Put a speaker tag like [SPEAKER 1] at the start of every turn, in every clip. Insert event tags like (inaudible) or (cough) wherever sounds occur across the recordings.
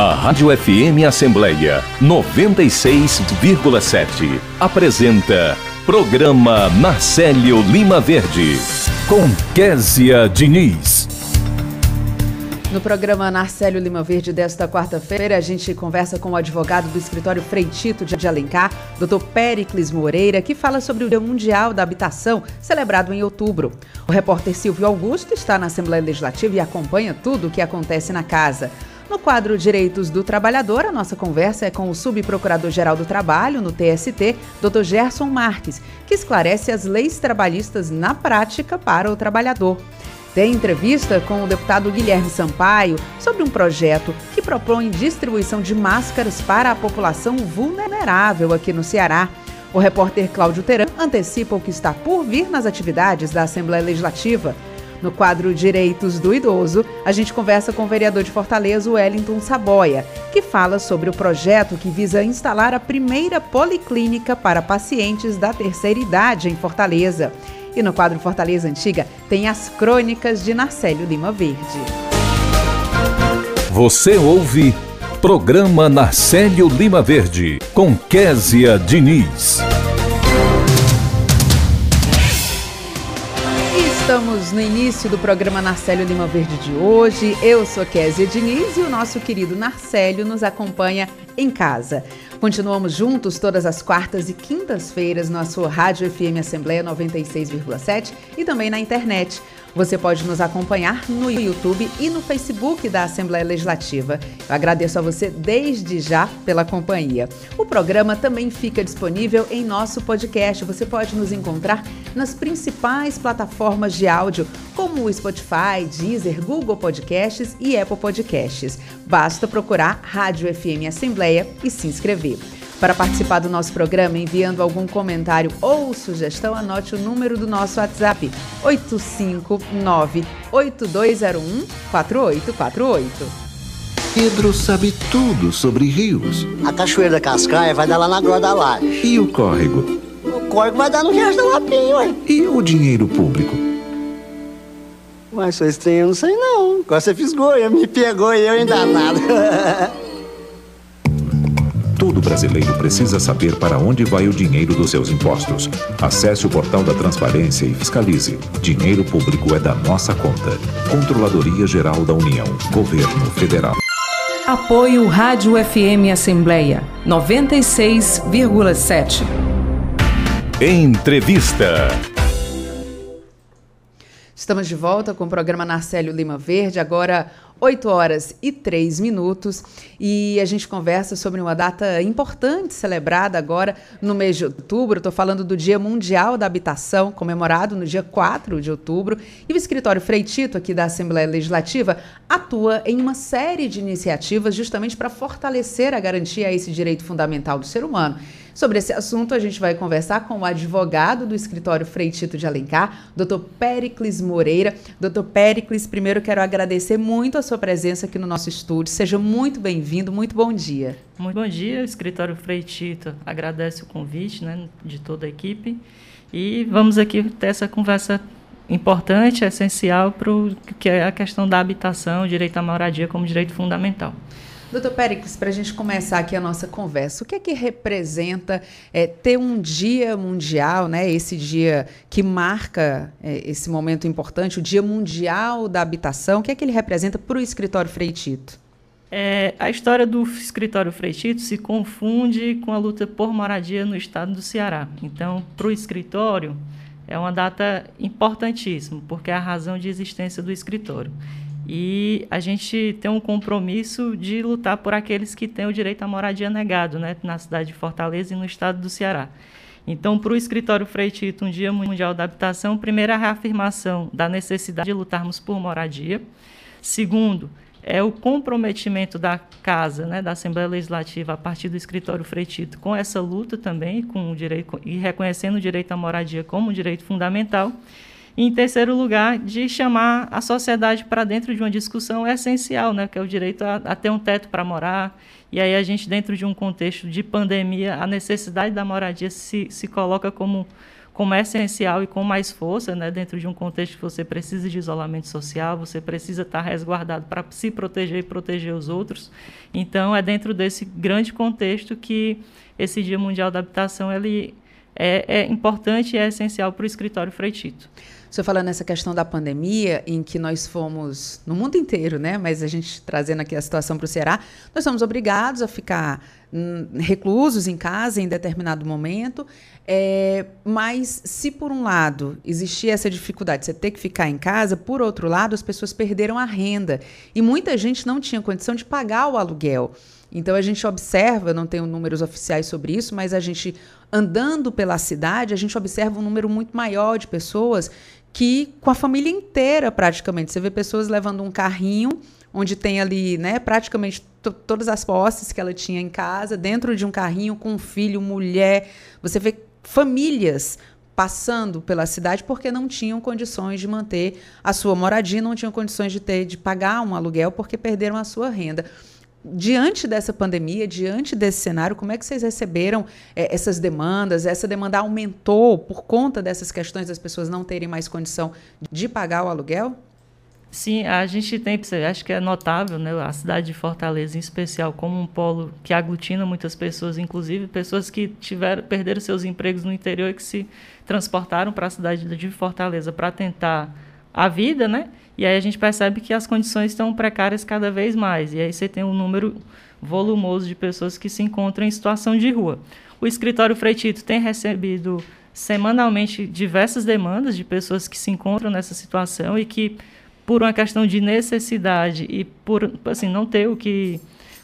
[SPEAKER 1] A Rádio FM Assembleia 96,7 apresenta Programa Marcelo Lima Verde com Késia Diniz.
[SPEAKER 2] No programa Narcélio Lima Verde desta quarta-feira, a gente conversa com o advogado do escritório Freitito de Alencar, Dr. Pericles Moreira, que fala sobre o Dia Mundial da Habitação, celebrado em outubro. O repórter Silvio Augusto está na Assembleia Legislativa e acompanha tudo o que acontece na casa. No quadro Direitos do Trabalhador, a nossa conversa é com o Subprocurador-Geral do Trabalho, no TST, Dr. Gerson Marques, que esclarece as leis trabalhistas na prática para o trabalhador. Tem entrevista com o deputado Guilherme Sampaio sobre um projeto que propõe distribuição de máscaras para a população vulnerável aqui no Ceará. O repórter Cláudio Teran antecipa o que está por vir nas atividades da Assembleia Legislativa. No quadro Direitos do Idoso, a gente conversa com o vereador de Fortaleza, Wellington Saboia, que fala sobre o projeto que visa instalar a primeira policlínica para pacientes da terceira idade em Fortaleza. E no quadro Fortaleza Antiga tem as crônicas de Narcélio Lima Verde.
[SPEAKER 1] Você ouve Programa Narcélio Lima Verde com Késia Diniz.
[SPEAKER 2] No início do programa Narcélio Lima Verde de hoje. Eu sou Kézia Diniz e o nosso querido Narcélio nos acompanha em casa. Continuamos juntos todas as quartas e quintas-feiras na sua Rádio FM Assembleia 96,7 e também na internet você pode nos acompanhar no YouTube e no Facebook da Assembleia Legislativa. Eu agradeço a você desde já pela companhia. O programa também fica disponível em nosso podcast. Você pode nos encontrar nas principais plataformas de áudio, como o Spotify, Deezer, Google Podcasts e Apple Podcasts. Basta procurar Rádio FM Assembleia e se inscrever. Para participar do nosso programa, enviando algum comentário ou sugestão, anote o número do nosso WhatsApp: 859-8201-4848.
[SPEAKER 3] Pedro sabe tudo sobre rios.
[SPEAKER 4] A Cachoeira da Cascaia vai dar lá na Groa da Laje.
[SPEAKER 3] E o córrego?
[SPEAKER 4] O córrego vai dar no Riacho da Lapinha, ué.
[SPEAKER 3] E o dinheiro público?
[SPEAKER 4] Mas sou estranho, eu não sei não. Agora você fisgou, eu me pegou e eu ainda nada. (laughs)
[SPEAKER 1] Todo brasileiro precisa saber para onde vai o dinheiro dos seus impostos. Acesse o portal da Transparência e fiscalize. Dinheiro público é da nossa conta. Controladoria Geral da União. Governo Federal.
[SPEAKER 5] Apoio Rádio FM Assembleia 96,7.
[SPEAKER 1] Entrevista.
[SPEAKER 2] Estamos de volta com o programa Narcélio Lima Verde, agora 8 horas e 3 minutos, e a gente conversa sobre uma data importante celebrada agora no mês de outubro. Estou falando do Dia Mundial da Habitação, comemorado no dia 4 de outubro. E o escritório Freitito, aqui da Assembleia Legislativa, atua em uma série de iniciativas justamente para fortalecer a garantia a esse direito fundamental do ser humano. Sobre esse assunto, a gente vai conversar com o advogado do escritório Freitito de Alencar, Dr. Pericles Moreira. Dr. Pericles, primeiro quero agradecer muito a sua presença aqui no nosso estúdio. Seja muito bem-vindo, muito bom dia.
[SPEAKER 6] Muito bom dia, o escritório Freitito agradece o convite né, de toda a equipe e vamos aqui ter essa conversa importante, essencial para o que é a questão da habitação, direito à moradia como direito fundamental.
[SPEAKER 2] Doutor Péricles, para a gente começar aqui a nossa conversa, o que é que representa é, ter um dia mundial, né, esse dia que marca é, esse momento importante, o Dia Mundial da Habitação, o que é que ele representa para o escritório Freitito?
[SPEAKER 6] É, a história do escritório Freitito se confunde com a luta por moradia no estado do Ceará. Então, para o escritório, é uma data importantíssima, porque é a razão de existência do escritório. E a gente tem um compromisso de lutar por aqueles que têm o direito à moradia negado, né, na cidade de Fortaleza e no estado do Ceará. Então, para o escritório Freitito, um Dia Mundial da Habitação, primeiro, a reafirmação da necessidade de lutarmos por moradia. Segundo, é o comprometimento da Casa, né, da Assembleia Legislativa, a partir do escritório Freitito, com essa luta também, com o direito, e reconhecendo o direito à moradia como um direito fundamental. E, em terceiro lugar, de chamar a sociedade para dentro de uma discussão essencial, né, que é o direito a, a ter um teto para morar. E aí a gente, dentro de um contexto de pandemia, a necessidade da moradia se, se coloca como como essencial e com mais força, né, dentro de um contexto que você precisa de isolamento social, você precisa estar resguardado para se proteger e proteger os outros. Então, é dentro desse grande contexto que esse Dia Mundial da Habitação ele é, é importante e é essencial para o escritório Freitito.
[SPEAKER 2] Você falando nessa questão da pandemia, em que nós fomos, no mundo inteiro, né? Mas a gente trazendo aqui a situação para o Ceará, nós somos obrigados a ficar hum, reclusos em casa em determinado momento. É, mas se por um lado existia essa dificuldade de você ter que ficar em casa, por outro lado, as pessoas perderam a renda. E muita gente não tinha condição de pagar o aluguel. Então a gente observa, não tenho números oficiais sobre isso, mas a gente andando pela cidade, a gente observa um número muito maior de pessoas que com a família inteira praticamente. Você vê pessoas levando um carrinho onde tem ali, né, praticamente todas as posses que ela tinha em casa, dentro de um carrinho com um filho, mulher. Você vê famílias passando pela cidade porque não tinham condições de manter a sua moradia, não tinham condições de ter de pagar um aluguel porque perderam a sua renda. Diante dessa pandemia, diante desse cenário, como é que vocês receberam é, essas demandas? Essa demanda aumentou por conta dessas questões das pessoas não terem mais condição de pagar o aluguel?
[SPEAKER 6] Sim, a gente tem, acho que é notável, né, a cidade de Fortaleza em especial como um polo que aglutina muitas pessoas, inclusive pessoas que tiveram perderam seus empregos no interior e que se transportaram para a cidade de Fortaleza para tentar a vida, né? E aí a gente percebe que as condições estão precárias cada vez mais. E aí você tem um número volumoso de pessoas que se encontram em situação de rua. O escritório Freitito tem recebido semanalmente diversas demandas de pessoas que se encontram nessa situação e que por uma questão de necessidade e por assim não ter o que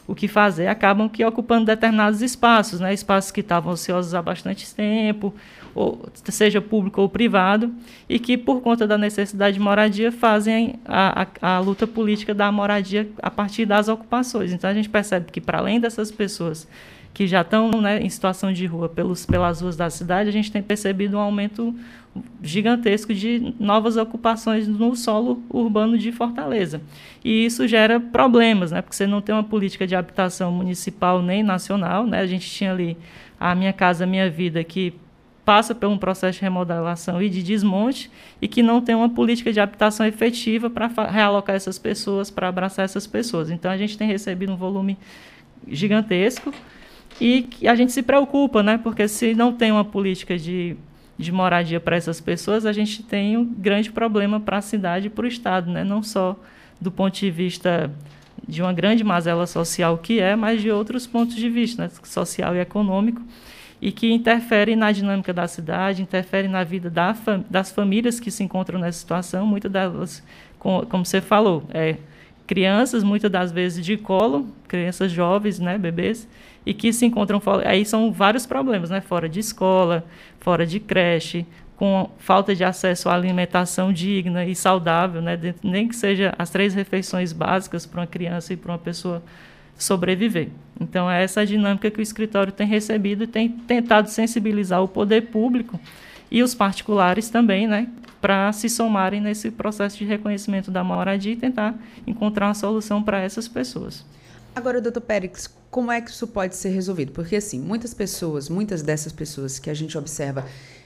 [SPEAKER 6] o que fazer, acabam que ocupando determinados espaços, né? espaços que estavam ociosos há bastante tempo, ou, seja público ou privado, e que, por conta da necessidade de moradia, fazem a, a, a luta política da moradia a partir das ocupações. Então, a gente percebe que, para além dessas pessoas que já estão né, em situação de rua pelos, pelas ruas da cidade, a gente tem percebido um aumento gigantesco de novas ocupações no solo urbano de Fortaleza. E isso gera problemas, né? porque você não tem uma política de habitação municipal nem nacional. Né? A gente tinha ali a Minha Casa Minha Vida, que passa por um processo de remodelação e de desmonte e que não tem uma política de habitação efetiva para realocar essas pessoas, para abraçar essas pessoas. Então, a gente tem recebido um volume gigantesco e a gente se preocupa, né? porque se não tem uma política de de moradia para essas pessoas, a gente tem um grande problema para a cidade e para o Estado, né? não só do ponto de vista de uma grande mazela social que é, mas de outros pontos de vista, né? social e econômico, e que interfere na dinâmica da cidade, interfere na vida da fam das famílias que se encontram nessa situação, muitas delas, com, como você falou, é, crianças, muitas das vezes de colo, crianças jovens, né, bebês, e que se encontram aí são vários problemas, né, fora de escola, fora de creche, com falta de acesso à alimentação digna e saudável, né, nem que seja as três refeições básicas para uma criança e para uma pessoa sobreviver. Então é essa dinâmica que o escritório tem recebido e tem tentado sensibilizar o poder público e os particulares também, né, para se somarem nesse processo de reconhecimento da moradia e tentar encontrar uma solução para essas pessoas.
[SPEAKER 2] Agora, doutor Périx, como é que isso pode ser resolvido? Porque, assim, muitas pessoas, muitas dessas pessoas que a gente observa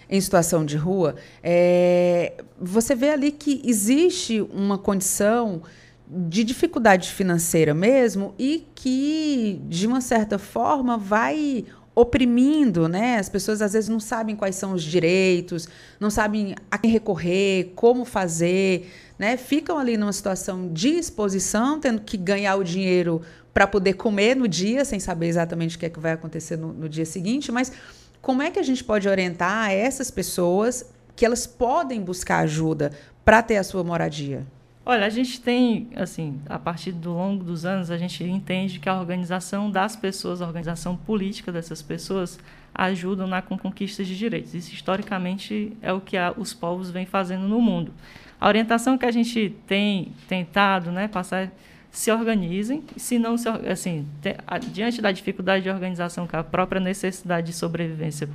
[SPEAKER 2] em situação de rua, é, você vê ali que existe uma condição de dificuldade financeira mesmo e que, de uma certa forma, vai oprimindo, né? As pessoas às vezes não sabem quais são os direitos, não sabem a quem recorrer, como fazer, né? Ficam ali numa situação de exposição, tendo que ganhar o dinheiro para poder comer no dia, sem saber exatamente o que é que vai acontecer no, no dia seguinte, mas como é que a gente pode orientar essas pessoas que elas podem buscar ajuda para ter a sua moradia?
[SPEAKER 6] Olha, a gente tem, assim, a partir do longo dos anos, a gente entende que a organização das pessoas, a organização política dessas pessoas, ajudam na conquista de direitos. Isso, historicamente, é o que a, os povos vêm fazendo no mundo. A orientação que a gente tem tentado né, passar se organizem, se não se assim, te, a, diante da dificuldade de organização que a própria necessidade de sobrevivência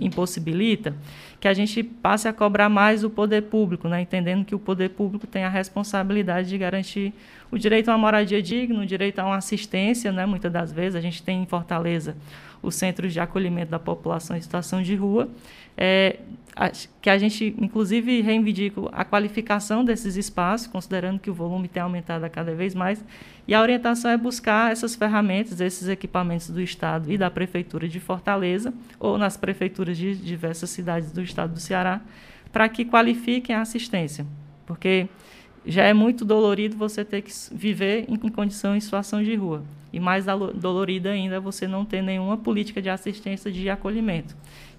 [SPEAKER 6] impossibilita, que a gente passe a cobrar mais o poder público, né, entendendo que o poder público tem a responsabilidade de garantir o direito a uma moradia digna, o direito a uma assistência, né, muitas das vezes a gente tem em Fortaleza os centros de acolhimento da população em situação de rua, é, que a gente, inclusive, reivindica a qualificação desses espaços, considerando que o volume tem aumentado a cada vez mais, e a orientação é buscar essas ferramentas, esses equipamentos do Estado e da Prefeitura de Fortaleza, ou nas prefeituras de diversas cidades do Estado do Ceará, para que qualifiquem a assistência, porque já é muito dolorido você ter que viver em condição em situação de rua. E mais dolorido ainda você não ter nenhuma política de assistência de acolhimento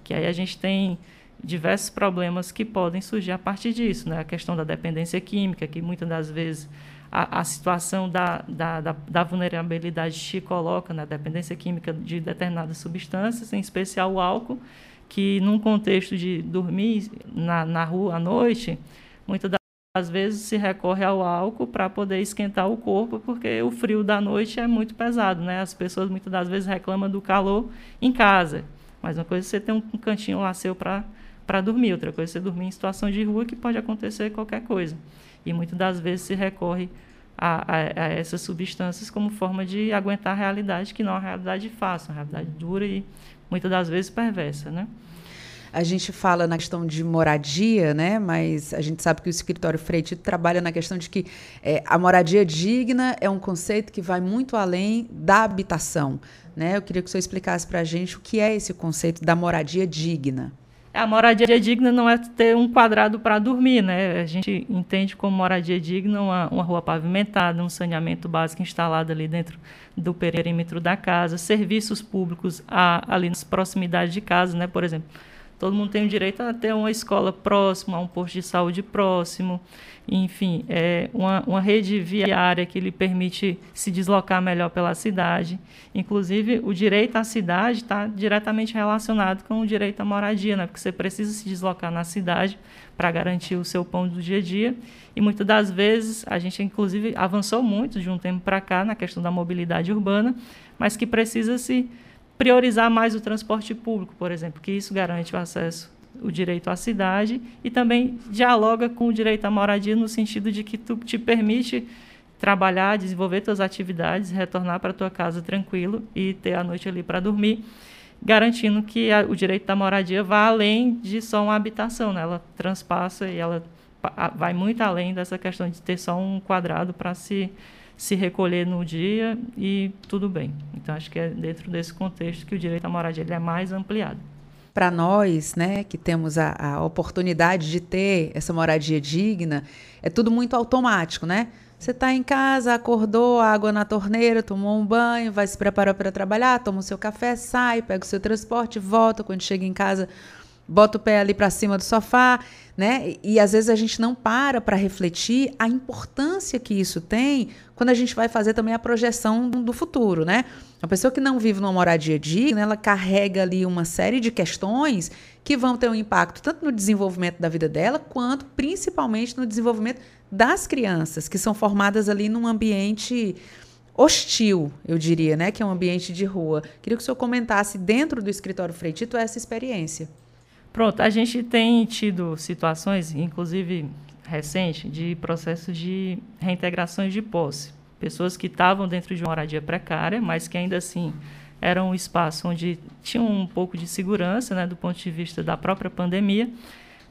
[SPEAKER 6] que aí a gente tem diversos problemas que podem surgir a partir disso, né? A questão da dependência química, que muitas das vezes a, a situação da, da, da, da, vulnerabilidade te coloca na dependência química de determinadas substâncias, em especial o álcool, que num contexto de dormir na, na rua à noite, muitas das vezes se recorre ao álcool para poder esquentar o corpo, porque o frio da noite é muito pesado, né? As pessoas muitas das vezes reclamam do calor em casa. Mas uma coisa é você ter um, cantinho lá seu para dormir, outra coisa é você dormir em situação de rua que pode acontecer qualquer coisa. E muitas das vezes se recorre a, a, a, essas substâncias como forma de aguentar a realidade, que não é uma realidade fácil, uma realidade dura e muitas das vezes perversa, né?
[SPEAKER 2] A gente fala na questão de moradia, né? Mas a gente sabe que o escritório Freite trabalha na questão de que é, a moradia digna é um conceito que vai muito além da habitação, né? Eu queria que o senhor explicasse para a gente o que é esse conceito da moradia digna.
[SPEAKER 6] A moradia digna não é ter um quadrado para dormir, né? A gente entende como moradia digna uma, uma rua pavimentada, um saneamento básico instalado ali dentro do perímetro da casa, serviços públicos a, ali nas proximidades de casa, né? Por exemplo, todo mundo tem o direito a ter uma escola próxima, um posto de saúde próximo, enfim, é uma, uma rede viária que lhe permite se deslocar melhor pela cidade. Inclusive, o direito à cidade está diretamente relacionado com o direito à moradia, né? porque você precisa se deslocar na cidade para garantir o seu pão do dia a dia. E muitas das vezes, a gente, inclusive, avançou muito de um tempo para cá na questão da mobilidade urbana, mas que precisa se priorizar mais o transporte público, por exemplo, que isso garante o acesso o direito à cidade e também dialoga com o direito à moradia no sentido de que tu te permite trabalhar, desenvolver tuas atividades, retornar para tua casa tranquilo e ter a noite ali para dormir, garantindo que a, o direito da moradia vá além de só uma habitação, né? ela transpassa e ela vai muito além dessa questão de ter só um quadrado para se se recolher no dia e tudo bem. Então acho que é dentro desse contexto que o direito à moradia ele é mais ampliado
[SPEAKER 2] para nós, né, que temos a, a, oportunidade de ter essa moradia digna, é tudo muito automático, né? Você está em casa, acordou, água na torneira, tomou um banho, vai se preparar para trabalhar, toma o seu café, sai, pega o seu transporte, volta. Quando chega em casa, bota o pé ali para cima do sofá, né? E às vezes a gente não para para refletir a importância que isso tem quando a gente vai fazer também a projeção do futuro, né? A pessoa que não vive numa moradia digna, ela carrega ali uma série de questões que vão ter um impacto tanto no desenvolvimento da vida dela, quanto principalmente no desenvolvimento das crianças, que são formadas ali num ambiente hostil, eu diria, né, que é um ambiente de rua. Queria que o senhor comentasse dentro do escritório Freitito essa experiência.
[SPEAKER 6] Pronto, a gente tem tido situações, inclusive recente, de processos de reintegrações de posse. Pessoas que estavam dentro de uma moradia precária, mas que ainda assim era um espaço onde tinham um pouco de segurança, né, do ponto de vista da própria pandemia,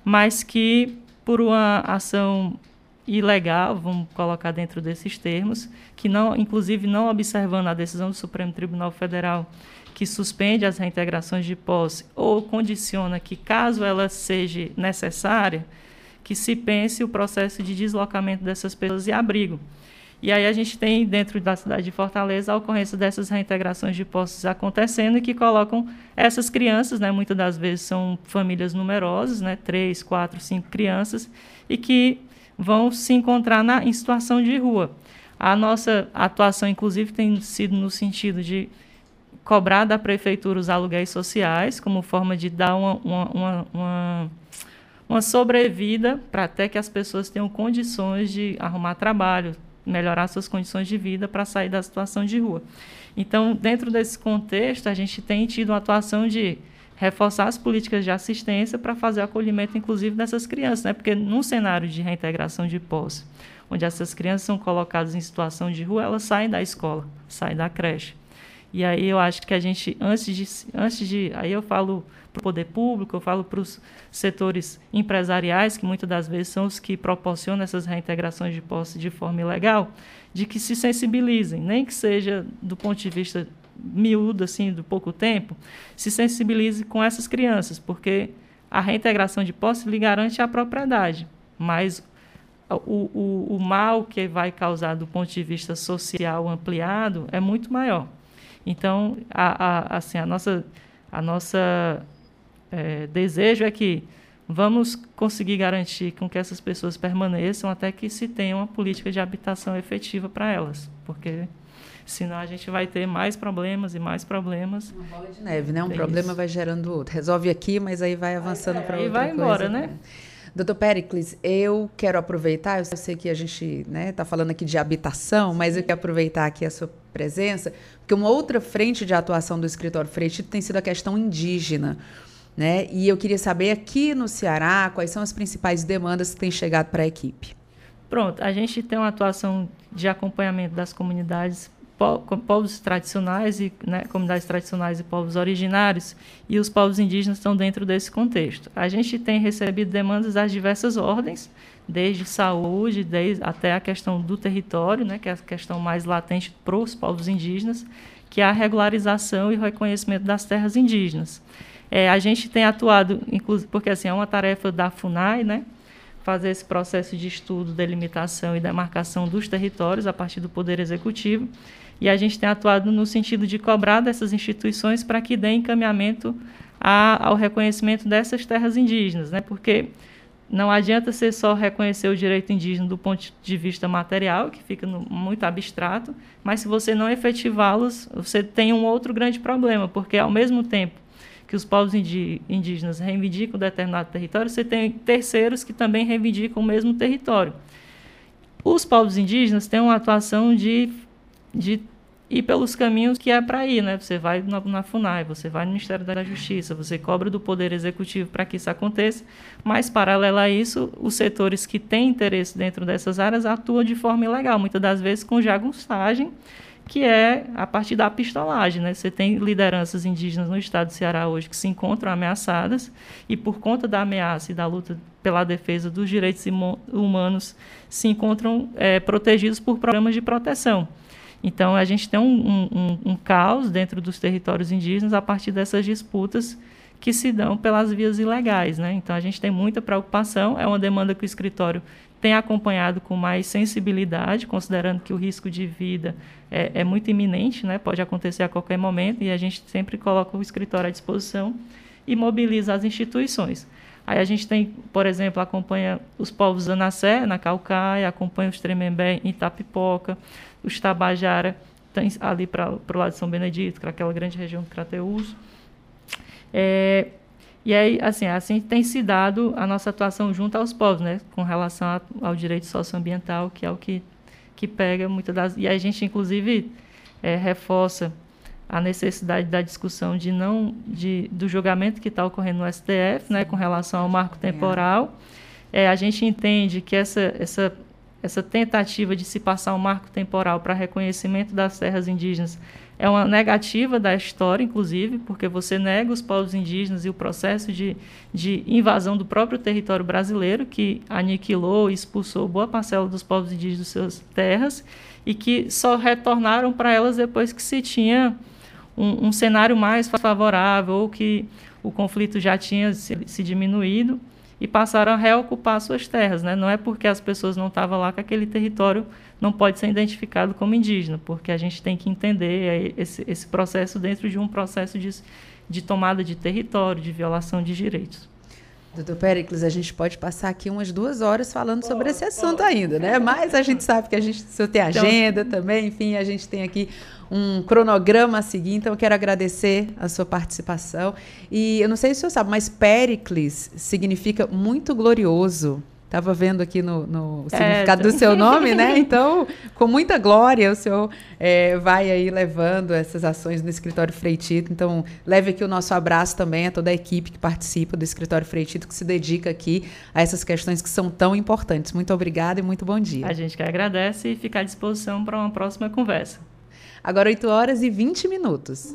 [SPEAKER 6] mas que por uma ação ilegal, vamos colocar dentro desses termos, que não, inclusive não observando a decisão do Supremo Tribunal Federal que suspende as reintegrações de posse ou condiciona que, caso ela seja necessária, que se pense o processo de deslocamento dessas pessoas e abrigo. E aí a gente tem dentro da cidade de Fortaleza a ocorrência dessas reintegrações de posses acontecendo e que colocam essas crianças, né, muitas das vezes são famílias numerosas, né, três, quatro, cinco crianças, e que vão se encontrar na, em situação de rua. A nossa atuação, inclusive, tem sido no sentido de cobrar da prefeitura os aluguéis sociais como forma de dar uma, uma, uma, uma, sobrevida para até que as pessoas tenham condições de arrumar trabalho, melhorar suas condições de vida para sair da situação de rua. Então, dentro desse contexto, a gente tem tido uma atuação de reforçar as políticas de assistência para fazer acolhimento, inclusive, dessas crianças, né? porque num cenário de reintegração de posse, onde essas crianças são colocadas em situação de rua, elas saem da escola, saem da creche. E aí eu acho que a gente, antes de, antes de aí eu falo para o poder público, eu falo para os setores empresariais, que muitas das vezes são os que proporcionam essas reintegrações de posse de forma ilegal, de que se sensibilizem, nem que seja do ponto de vista miúdo, assim, do pouco tempo, se sensibilize com essas crianças, porque a reintegração de posse lhe garante a propriedade, mas o, o, o mal que vai causar do ponto de vista social ampliado é muito maior. Então, a, a, assim, a nossa, a nossa é, desejo é que vamos conseguir garantir com que essas pessoas permaneçam até que se tenha uma política de habitação efetiva para elas, porque senão a gente vai ter mais problemas e mais problemas.
[SPEAKER 2] Uma bola de neve, né? Um problema isso. vai gerando outro. Resolve aqui, mas aí vai avançando para outra
[SPEAKER 6] vai
[SPEAKER 2] coisa.
[SPEAKER 6] embora, né?
[SPEAKER 2] Doutor Pericles, eu quero aproveitar, eu sei que a gente está né, tá falando aqui de habitação, mas eu quero aproveitar aqui a sua presença, porque uma outra frente de atuação do escritório Freitito tem sido a questão indígena. Né? E eu queria saber aqui no Ceará quais são as principais demandas que têm chegado para a equipe.
[SPEAKER 6] Pronto, a gente tem uma atuação de acompanhamento das comunidades povos tradicionais e né, comunidades tradicionais e povos originários e os povos indígenas estão dentro desse contexto. A gente tem recebido demandas das diversas ordens, desde saúde, desde até a questão do território, né, que é a questão mais latente para os povos indígenas, que é a regularização e reconhecimento das terras indígenas. É, a gente tem atuado, inclusive, porque assim é uma tarefa da Funai, né, fazer esse processo de estudo, delimitação e demarcação dos territórios a partir do Poder Executivo. E a gente tem atuado no sentido de cobrar dessas instituições para que dêem encaminhamento a, ao reconhecimento dessas terras indígenas, né? porque não adianta ser só reconhecer o direito indígena do ponto de vista material, que fica no, muito abstrato, mas se você não efetivá-los, você tem um outro grande problema, porque ao mesmo tempo que os povos indígenas reivindicam determinado território, você tem terceiros que também reivindicam o mesmo território. Os povos indígenas têm uma atuação de de ir pelos caminhos que é para ir, né? Você vai na, na, FUNAI, você vai no Ministério da Justiça, você cobra do Poder Executivo para que isso aconteça, mas, paralelo a isso, os setores que têm interesse dentro dessas áreas atuam de forma ilegal, muitas das vezes com jagunçagem, que é a partir da pistolagem, né? Você tem lideranças indígenas no estado do Ceará hoje que se encontram ameaçadas e, por conta da ameaça e da luta pela defesa dos direitos humanos, se encontram é, protegidos por programas de proteção. Então, a gente tem um, um, um caos dentro dos territórios indígenas a partir dessas disputas que se dão pelas vias ilegais. Né? Então, a gente tem muita preocupação, é uma demanda que o escritório tem acompanhado com mais sensibilidade, considerando que o risco de vida é, é, muito iminente, né? pode acontecer a qualquer momento, e a gente sempre coloca o escritório à disposição e mobiliza as instituições. Aí a gente tem, por exemplo, acompanha os povos da na Calcaia, acompanha os Tremembé em Itapipoca, os Tabajara tem ali para o lado de São Benedito, que é aquela grande região do Crateus. É, e aí, assim, assim tem se dado a nossa atuação junto aos povos, né, com relação a, ao direito socioambiental, que é o que, que pega muitas das... E a gente, inclusive, é, reforça a necessidade da discussão de não de, do julgamento que está ocorrendo no STF, né, com relação ao marco temporal. É, a gente entende que essa, essa essa tentativa de se passar um marco temporal para reconhecimento das terras indígenas é uma negativa da história, inclusive, porque você nega os povos indígenas e o processo de, de invasão do próprio território brasileiro, que aniquilou e expulsou boa parcela dos povos indígenas de suas terras, e que só retornaram para elas depois que se tinha um, um cenário mais favorável, ou que o conflito já tinha se, se diminuído e passaram a reocupar suas terras. Né? Não é porque as pessoas não estavam lá que aquele território não pode ser identificado como indígena, porque a gente tem que entender esse, esse processo dentro de um processo de, de tomada de território, de violação de direitos.
[SPEAKER 2] Doutor Pericles, a gente pode passar aqui umas duas horas falando sobre esse assunto ainda, né? Mas a gente sabe que a gente se tem então, agenda então, também, enfim, a gente tem aqui um cronograma a seguir, então eu quero agradecer a sua participação. E eu não sei se o senhor sabe, mas Pericles significa muito glorioso. Estava vendo aqui no, no é, significado do seu nome, né? (laughs) Então, com muita glória, o senhor é, vai aí levando essas ações no Escritório Freitito. Então, leve aqui o nosso abraço também a toda a equipe que participa do Escritório Freitito, que se dedica aqui a essas questões que são tão importantes. Muito obrigada e muito bom dia.
[SPEAKER 6] A gente que agradece e fica à disposição para uma próxima conversa.
[SPEAKER 2] Agora, 8 horas e 20 minutos.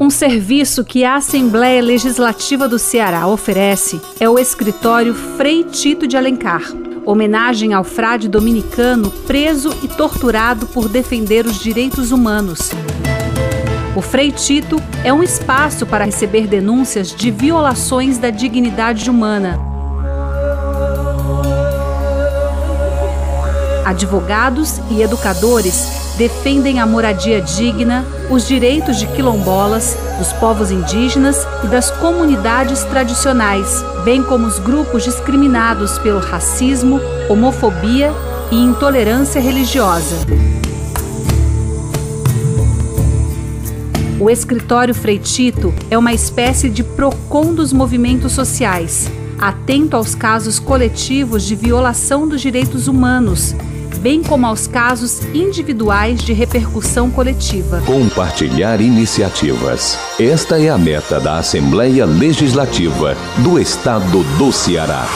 [SPEAKER 5] Um serviço que a Assembleia Legislativa do Ceará oferece é o escritório Frei Tito de Alencar, homenagem ao frade dominicano preso e torturado por defender os direitos humanos. O Frei Tito é um espaço para receber denúncias de violações da dignidade humana. Advogados e educadores defendem a moradia digna, os direitos de quilombolas, dos povos indígenas e das comunidades tradicionais, bem como os grupos discriminados pelo racismo, homofobia e intolerância religiosa. O escritório Freitito é uma espécie de PROCON dos movimentos sociais, atento aos casos coletivos de violação dos direitos humanos bem como aos casos individuais de repercussão coletiva.
[SPEAKER 3] Compartilhar iniciativas. Esta é a meta da Assembleia Legislativa do Estado do Ceará.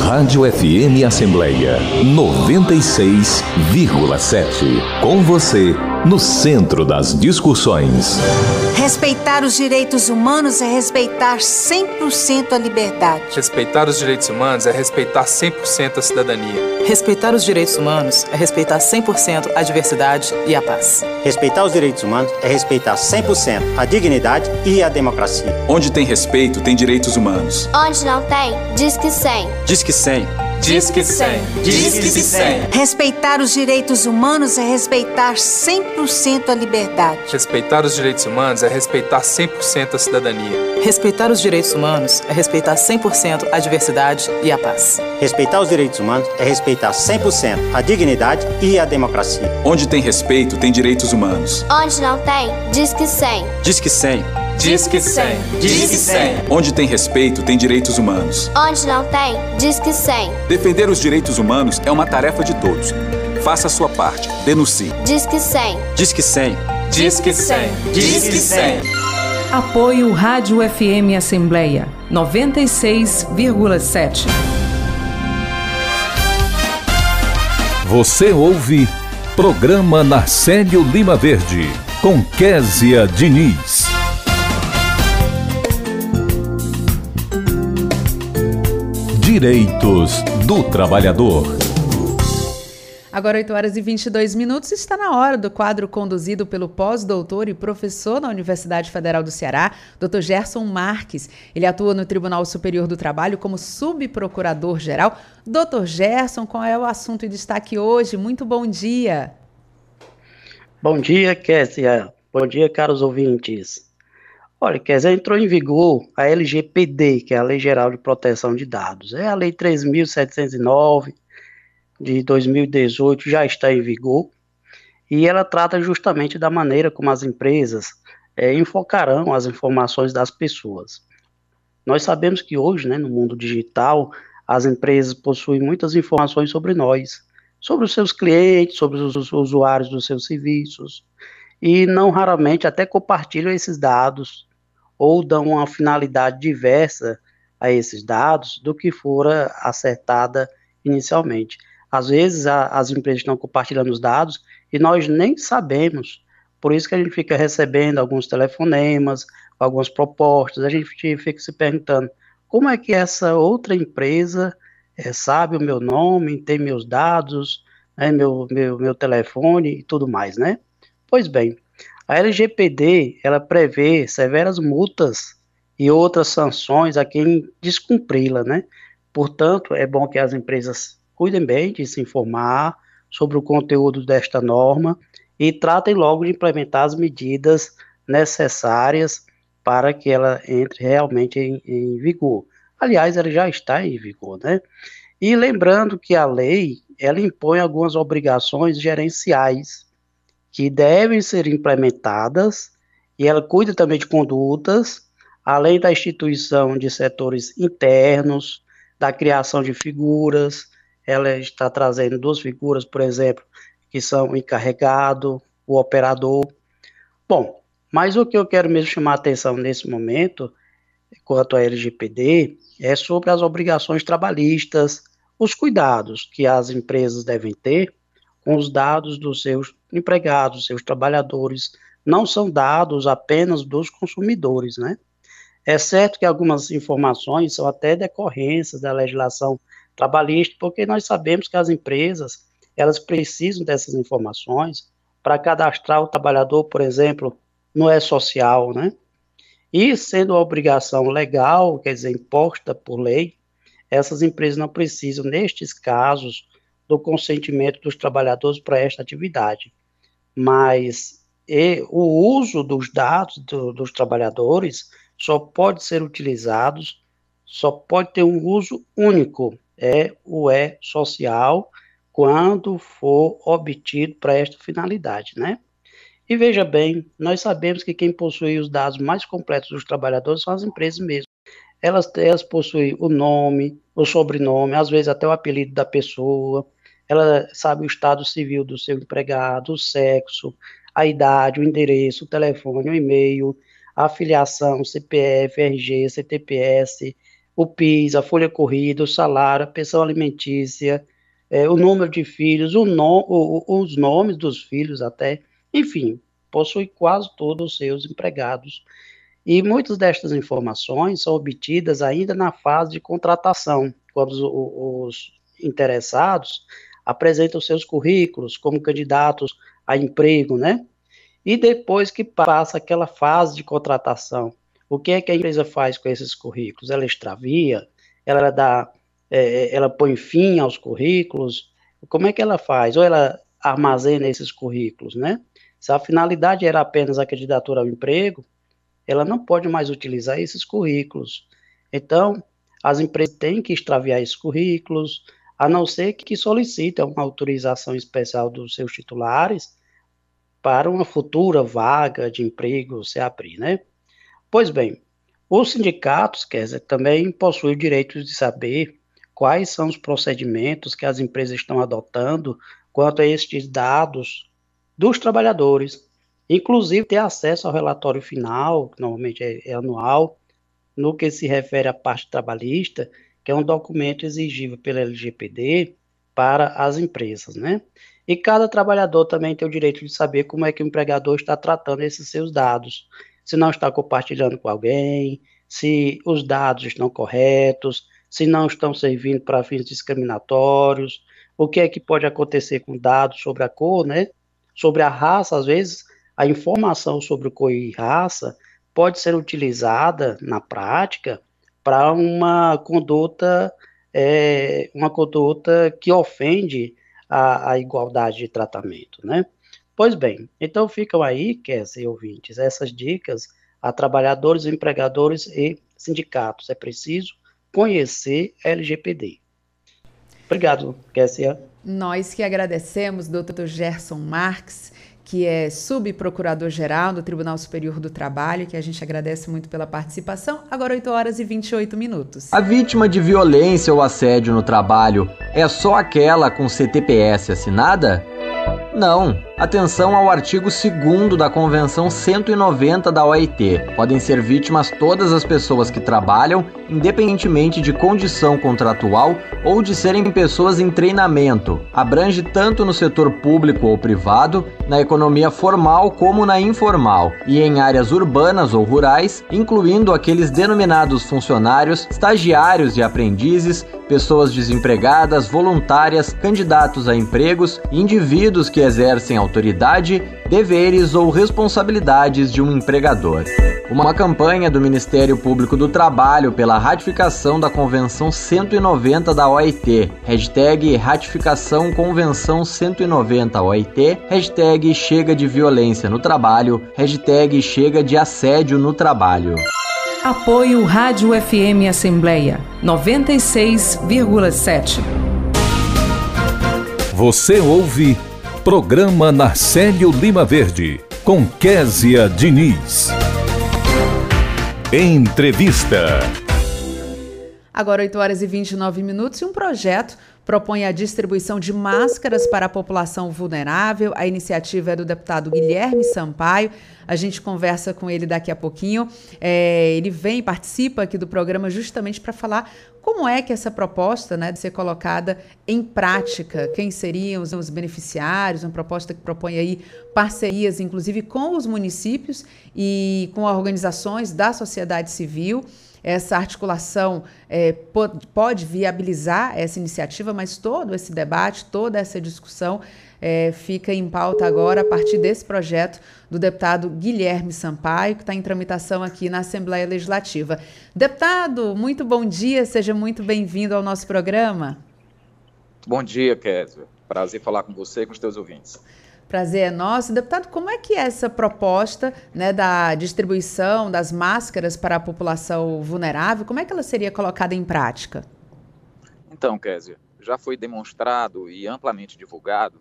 [SPEAKER 3] Rádio FM Assembleia 96,7. Com você no centro das discussões.
[SPEAKER 7] Respeitar os direitos humanos é respeitar 100% a liberdade.
[SPEAKER 8] Respeitar os direitos humanos é respeitar 100% a cidadania.
[SPEAKER 9] Respeitar os direitos humanos é respeitar 100% a diversidade e a paz.
[SPEAKER 10] Respeitar os direitos humanos é respeitar 100% a dignidade e a democracia.
[SPEAKER 11] Onde tem respeito, tem direitos humanos.
[SPEAKER 12] Onde não tem, diz que 100.
[SPEAKER 11] Diz que 100. Disque 100. Disque 100.
[SPEAKER 7] Respeitar os direitos humanos é respeitar 100% a liberdade.
[SPEAKER 8] Respeitar os direitos humanos é respeitar 100% a cidadania.
[SPEAKER 9] Respeitar os direitos humanos é respeitar 100% a diversidade e a paz.
[SPEAKER 10] Respeitar os direitos humanos é respeitar 100% a dignidade e a democracia.
[SPEAKER 11] Onde tem respeito, tem direitos humanos.
[SPEAKER 12] Onde não tem, Disque 100.
[SPEAKER 11] Disque 100. Disque 100. Disque 100. Onde tem respeito, tem direitos humanos.
[SPEAKER 12] Onde não tem, Disque 100.
[SPEAKER 11] Defender os direitos humanos é uma tarefa de todos. Faça a sua parte. Denuncie.
[SPEAKER 12] Disque 100.
[SPEAKER 11] Disque 100. Disque 100. Disque 100.
[SPEAKER 5] Apoio Rádio FM Assembleia 96,7.
[SPEAKER 3] Você ouve Programa Narcélio Lima Verde com Késia Diniz. Direitos do Trabalhador.
[SPEAKER 2] Agora, 8 horas e 22 minutos, está na hora do quadro conduzido pelo pós-doutor e professor na Universidade Federal do Ceará, Dr. Gerson Marques. Ele atua no Tribunal Superior do Trabalho como subprocurador-geral. Dr. Gerson, qual é o assunto em destaque hoje? Muito bom dia.
[SPEAKER 13] Bom dia, Kessia. Bom dia, caros ouvintes. Olha, dizer, entrou em vigor a LGPD, que é a Lei Geral de Proteção de Dados. É a Lei 3.709 de 2018, já está em vigor, e ela trata justamente da maneira como as empresas é, enfocarão as informações das pessoas. Nós sabemos que hoje, né, no mundo digital, as empresas possuem muitas informações sobre nós, sobre os seus clientes, sobre os usuários dos seus serviços, e não raramente até compartilham esses dados ou dão uma finalidade diversa a esses dados do que fora acertada inicialmente. Às vezes a, as empresas estão compartilhando os dados e nós nem sabemos. Por isso que a gente fica recebendo alguns telefonemas, algumas propostas, a gente fica se perguntando como é que essa outra empresa é, sabe o meu nome, tem meus dados, né, meu, meu, meu telefone e tudo mais, né? Pois bem, a LGPD, ela prevê severas multas e outras sanções a quem descumpri-la, né? Portanto, é bom que as empresas cuidem bem de se informar sobre o conteúdo desta norma e tratem logo de implementar as medidas necessárias para que ela entre realmente em, em vigor. Aliás, ela já está em vigor, né? E lembrando que a lei, ela impõe algumas obrigações gerenciais que devem ser implementadas E ela cuida também de condutas, além da instituição de setores internos, da criação de figuras. Ela está trazendo duas figuras, por exemplo, que são o encarregado, o operador. Bom, mas o que eu quero mesmo chamar a atenção nesse momento, quanto à LGPD, é sobre as obrigações trabalhistas, os cuidados que as empresas devem ter com os dados dos seus empregados, seus trabalhadores, não são dados apenas dos consumidores, né? É certo que algumas informações são até decorrências da legislação trabalhista, porque nós sabemos que as empresas, elas precisam dessas informações para cadastrar o trabalhador, por exemplo, no E-Social, né? E sendo uma obrigação legal, quer dizer, imposta por lei, essas empresas não precisam, nestes casos, do consentimento dos trabalhadores para esta atividade. Mas e, o uso dos dados do, dos trabalhadores só pode ser utilizado, só pode ter um uso único, é o E-social, quando for obtido para esta finalidade, né? E veja bem, nós sabemos que quem possui os dados mais completos dos trabalhadores são as empresas mesmo. Elas, elas possuem o nome, o sobrenome, às vezes até o apelido da pessoa, ela sabe o estado civil do seu empregado, o sexo, a idade, o endereço, o telefone, o e-mail, a filiação, CPF, RG, CTPS, o PIS, a folha corrida, o salário, a pensão alimentícia, é, o número de filhos, o o, os nomes dos filhos até, enfim, possui quase todos os seus empregados. E muitas destas informações são obtidas ainda na fase de contratação, quando os, os interessados apresentam seus currículos como candidatos a emprego, né? E depois que passa aquela fase de contratação, o que é que a empresa faz com esses currículos? Ela extravia? Ela dá, é, ela põe fim aos currículos? Como é que ela faz? Ou ela armazena esses currículos, né? Se a finalidade era apenas a candidatura ao emprego, ela não pode mais utilizar esses currículos. Então, as empresas têm que extraviar esses currículos, a não ser que solicitem uma autorização especial dos seus titulares para uma futura vaga de emprego se abrir, né? Pois bem, os sindicatos, quer dizer, também possuem o direito de saber quais são os procedimentos que as empresas estão adotando quanto a estes dados dos trabalhadores, inclusive ter acesso ao relatório final, que normalmente é, é anual, no que se refere à parte trabalhista, que é um documento exigível pela LGPD para as empresas, né? E cada trabalhador também tem o direito de saber como é que o empregador está tratando esses seus dados. Se não está compartilhando com alguém, se os dados estão corretos, se não estão servindo para fins discriminatórios, o que é que pode acontecer com dados sobre a cor, né? Sobre a raça, às vezes, a informação sobre cor e raça pode ser utilizada na prática para uma conduta, é, uma conduta que ofende a, a igualdade de tratamento, né? Pois bem, então ficam aí, Kessie ouvintes, essas dicas a trabalhadores, empregadores e sindicatos. É preciso conhecer a LGPD. Obrigado, Kessia.
[SPEAKER 2] Nós que agradecemos, doutor Gerson Marques, que é subprocurador-geral do Tribunal Superior do Trabalho, que a gente agradece muito pela participação. Agora 8 horas e 28 minutos.
[SPEAKER 14] A vítima de violência ou assédio no trabalho é só aquela com CTPS assinada? Não. Atenção ao artigo 2 da Convenção 190 da OIT. Podem ser vítimas todas as pessoas que trabalham, independentemente de condição contratual ou de serem pessoas em treinamento. Abrange tanto no setor público ou privado, na economia formal como na informal, e em áreas urbanas ou rurais, incluindo aqueles denominados funcionários, estagiários e aprendizes, pessoas desempregadas, voluntárias, candidatos a empregos indivíduos que exercem autoridade, deveres ou responsabilidades de um empregador. Uma campanha do Ministério Público do Trabalho pela ratificação da Convenção 190 da OIT, hashtag ratificação Convenção 190 OIT, hashtag chega de violência no trabalho, hashtag chega de assédio no trabalho.
[SPEAKER 15] Apoio Rádio FM Assembleia 96,7.
[SPEAKER 1] Você ouve Programa Narcélio Lima Verde
[SPEAKER 3] com Késia Diniz. Entrevista.
[SPEAKER 2] Agora 8 horas e 29 minutos e um projeto propõe a distribuição de máscaras para a população vulnerável. A iniciativa é do deputado Guilherme Sampaio. A gente conversa com ele daqui a pouquinho. É, ele vem, participa aqui do programa justamente para falar como é que essa proposta né, de ser colocada em prática, quem seriam os, os beneficiários, uma proposta que propõe aí parcerias, inclusive com os municípios e com organizações da sociedade civil. Essa articulação é, pode viabilizar essa iniciativa, mas todo esse debate, toda essa discussão é, fica em pauta agora a partir desse projeto do deputado Guilherme Sampaio, que está em tramitação aqui na Assembleia Legislativa. Deputado, muito bom dia, seja muito bem-vindo ao nosso programa.
[SPEAKER 16] Bom dia, Kézia. Prazer falar com você e com os teus ouvintes.
[SPEAKER 2] Prazer é nosso. Deputado, como é que é essa proposta né, da distribuição das máscaras para a população vulnerável, como é que ela seria colocada em prática?
[SPEAKER 16] Então, Kézia, já foi demonstrado e amplamente divulgado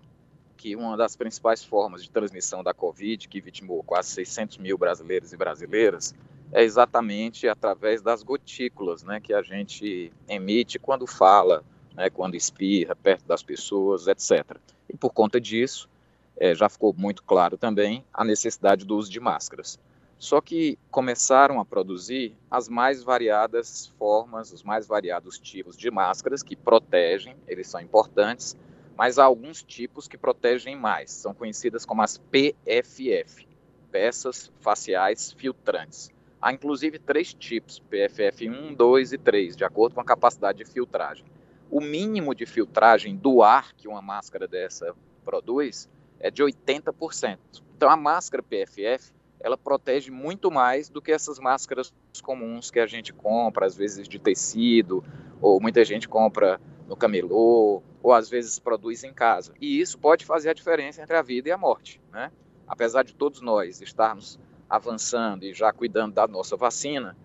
[SPEAKER 16] que uma das principais formas de transmissão da Covid, que vitimou quase 600 mil brasileiros e brasileiras, é exatamente através das gotículas né, que a gente emite quando fala, né, quando espirra perto das pessoas, etc. E por conta disso, é, já ficou muito claro também a necessidade do uso de máscaras. Só que começaram a produzir as mais variadas formas, os mais variados tipos de máscaras que protegem, eles são importantes, mas há alguns tipos que protegem mais, são conhecidas como as PFF, peças faciais filtrantes. Há inclusive três tipos, PFF 1, 2 e 3, de acordo com a capacidade de filtragem. O mínimo de filtragem do ar que uma máscara dessa produz é de 80%. Então a máscara PFF ela protege muito mais do que essas máscaras comuns que a gente compra, às vezes de tecido, ou muita gente compra no camelô, ou às vezes produz em casa. E isso pode fazer a diferença entre a vida e a morte. Né? Apesar de todos nós estarmos avançando e já cuidando da nossa vacina,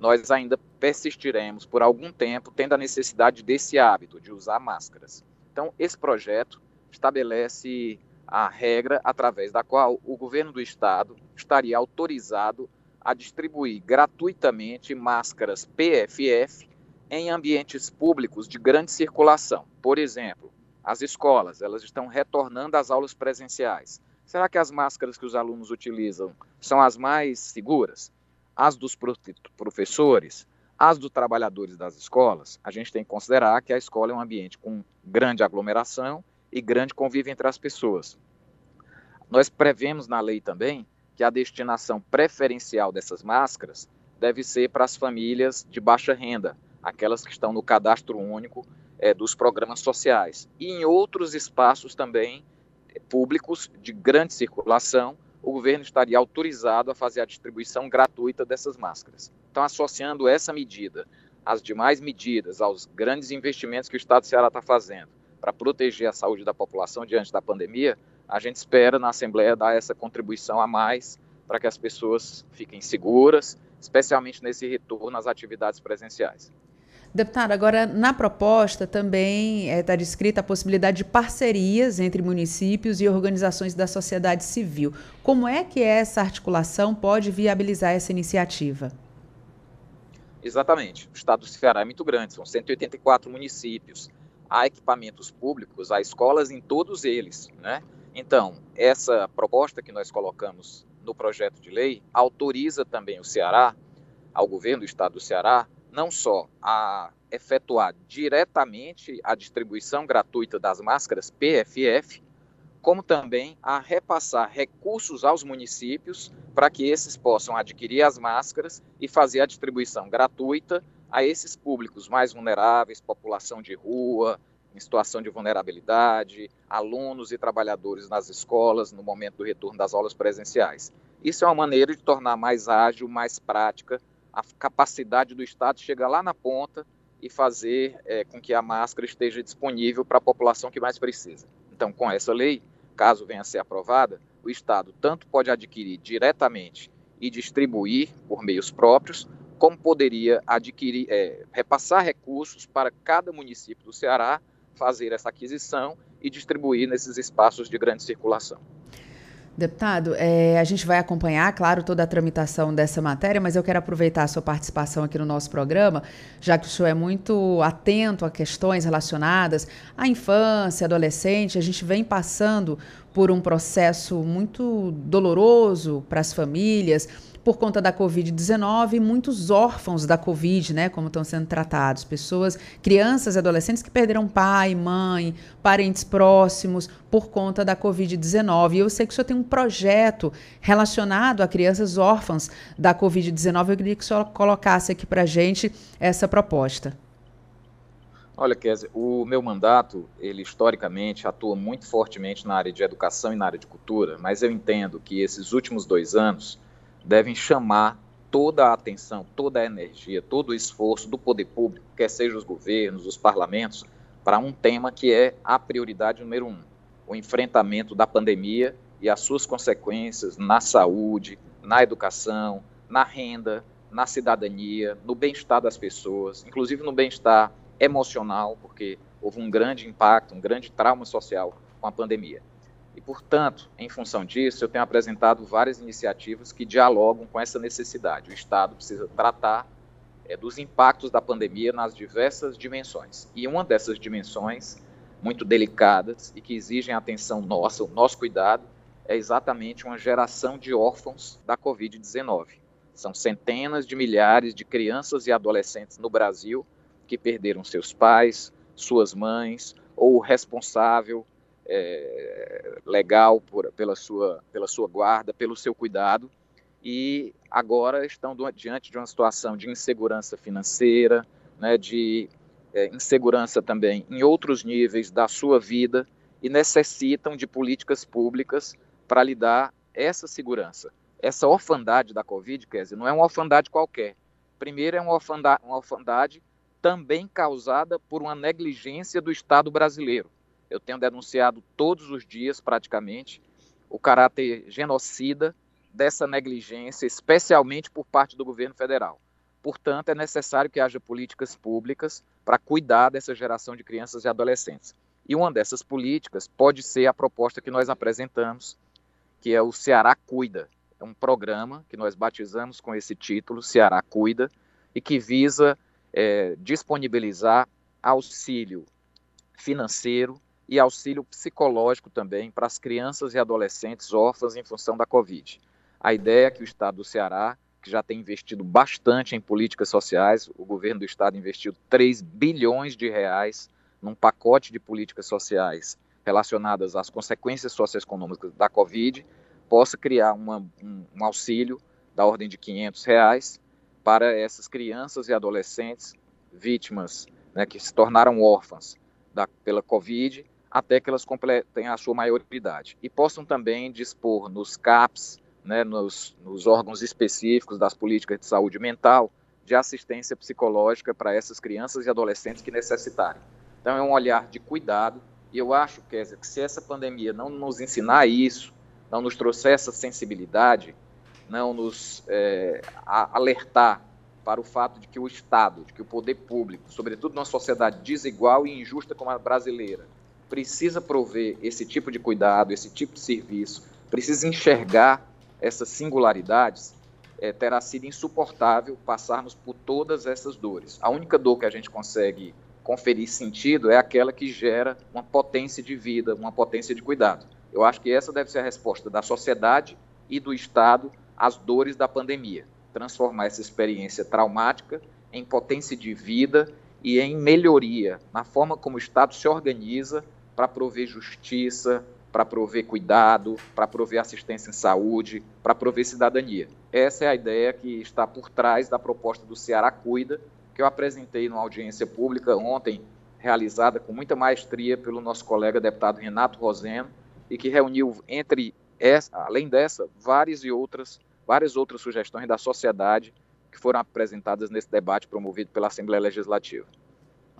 [SPEAKER 16] nós ainda persistiremos por algum tempo tendo a necessidade desse hábito de usar máscaras. Então, esse projeto estabelece a regra através da qual o governo do estado estaria autorizado a distribuir gratuitamente máscaras PFF em ambientes públicos de grande circulação. Por exemplo, as escolas, elas estão retornando às aulas presenciais. Será que as máscaras que os alunos utilizam são as mais seguras? As dos professores? As dos trabalhadores das escolas? A gente tem que considerar que a escola é um ambiente com grande aglomeração e grande convívio entre as pessoas. Nós prevemos na lei também que a destinação preferencial dessas máscaras deve ser para as famílias de baixa renda, aquelas que estão no cadastro único é, dos programas sociais. E em outros espaços também é, públicos de grande circulação, o governo estaria autorizado a fazer a distribuição gratuita dessas máscaras. Então, associando essa medida às demais medidas, aos grandes investimentos que o Estado do Ceará está fazendo, para proteger a saúde da população diante da pandemia, a gente espera na Assembleia dar essa contribuição a mais para que as pessoas fiquem seguras, especialmente nesse retorno às atividades presenciais.
[SPEAKER 2] Deputado, agora na proposta também está eh, é, descrita a possibilidade de parcerias entre municípios e organizações da sociedade civil. Como é que essa articulação pode viabilizar essa iniciativa?
[SPEAKER 16] Exatamente. O estado do Ceará é muito grande, são 184 municípios há equipamentos públicos, há escolas em todos eles, né? Então, essa proposta que nós colocamos no projeto de lei autoriza também o Ceará, ao governo do estado do Ceará, não só a efetuar diretamente a distribuição gratuita das máscaras PFF, como também a repassar recursos aos municípios para que esses possam adquirir as máscaras e fazer a distribuição gratuita a esses públicos mais vulneráveis, população de rua, em situação de vulnerabilidade, alunos e trabalhadores nas escolas no momento do retorno das aulas presenciais. Isso é uma maneira de tornar mais ágil, mais prática a capacidade do Estado chegar lá na ponta e fazer é, com que a máscara esteja disponível para a população que mais precisa. Então, com essa lei, caso venha a ser aprovada, o Estado tanto pode adquirir diretamente e distribuir por meios próprios, como poderia adquirir, é, repassar recursos para cada município do Ceará fazer essa aquisição e distribuir nesses espaços de grande circulação.
[SPEAKER 2] Deputado, é, a gente vai acompanhar, claro, toda a tramitação dessa matéria, mas eu quero aproveitar a sua participação aqui no nosso programa, já que o senhor é muito atento a questões relacionadas à infância, adolescente. A gente vem passando por um processo muito doloroso para as famílias por conta da Covid-19, muitos órfãos da Covid, né, como estão sendo tratados, pessoas, crianças e adolescentes que perderam pai, mãe, parentes próximos por conta da Covid-19. E eu sei que o senhor tem um projeto relacionado a crianças órfãs da Covid-19. Eu queria que o senhor colocasse aqui para gente essa proposta.
[SPEAKER 16] Olha, Kézia, o meu mandato, ele historicamente atua muito fortemente na área de educação e na área de cultura, mas eu entendo que esses últimos dois anos devem chamar toda a atenção, toda a energia, todo o esforço do poder público, quer seja os governos, os parlamentos, para um tema que é a prioridade número um: o enfrentamento da pandemia e as suas consequências na saúde, na educação, na renda, na cidadania, no bem-estar das pessoas, inclusive no bem-estar emocional, porque houve um grande impacto, um grande trauma social com a pandemia. E, portanto, em função disso, eu tenho apresentado várias iniciativas que dialogam com essa necessidade. O Estado precisa tratar é, dos impactos da pandemia nas diversas dimensões. E uma dessas dimensões, muito delicadas e que exigem atenção nossa, o nosso cuidado, é exatamente uma geração de órfãos da Covid-19. São centenas de milhares de crianças e adolescentes no Brasil que perderam seus pais, suas mães, ou o responsável é, legal por, pela, sua, pela sua guarda, pelo seu cuidado, e agora estão diante de uma situação de insegurança financeira, né, de é, insegurança também em outros níveis da sua vida e necessitam de políticas públicas para lhe dar essa segurança. Essa orfandade da Covid, dizer, não é uma orfandade qualquer. Primeiro, é uma orfandade, uma orfandade também causada por uma negligência do Estado brasileiro. Eu tenho denunciado todos os dias, praticamente, o caráter genocida dessa negligência, especialmente por parte do governo federal. Portanto, é necessário que haja políticas públicas para cuidar dessa geração de crianças e adolescentes. E uma dessas políticas pode ser a proposta que nós apresentamos, que é o Ceará Cuida. É um programa que nós batizamos com esse título, Ceará Cuida, e que visa é, disponibilizar auxílio financeiro e auxílio psicológico também para as crianças e adolescentes órfãs em função da Covid. A ideia é que o Estado do Ceará, que já tem investido bastante em políticas sociais, o governo do Estado investiu 3 bilhões de reais num pacote de políticas sociais relacionadas às consequências socioeconômicas da Covid, possa criar uma, um, um, auxílio da ordem de 500 reais para essas crianças e adolescentes vítimas né, que se tornaram órfãs da, pela Covid até que elas completem a sua maioridade. E possam também dispor nos CAPs, né, nos, nos órgãos específicos das políticas de saúde mental, de assistência psicológica para essas crianças e adolescentes que necessitarem. Então, é um olhar de cuidado, e eu acho, Kézia, que se essa pandemia não nos ensinar isso, não nos trouxer essa sensibilidade, não nos é, alertar para o fato de que o Estado, de que o poder público, sobretudo numa sociedade desigual e injusta como a brasileira, precisa prover esse tipo de cuidado, esse tipo de serviço, precisa enxergar essas singularidades, é, terá sido insuportável passarmos por todas essas dores. A única dor que a gente consegue conferir sentido é aquela que gera uma potência de vida, uma potência de cuidado. Eu acho que essa deve ser a resposta da sociedade e do Estado às dores da pandemia. Transformar essa experiência traumática em potência de vida e em melhoria na forma como o Estado se organiza para prover justiça, para prover cuidado, para prover assistência em saúde, para prover cidadania. Essa é a ideia que está por trás da proposta do Ceará Cuida, que eu apresentei numa audiência pública ontem, realizada com muita maestria pelo nosso colega deputado Renato Roseno, e que reuniu entre essa, além dessa, várias e outras, várias outras sugestões da sociedade que foram apresentadas nesse debate promovido pela Assembleia Legislativa.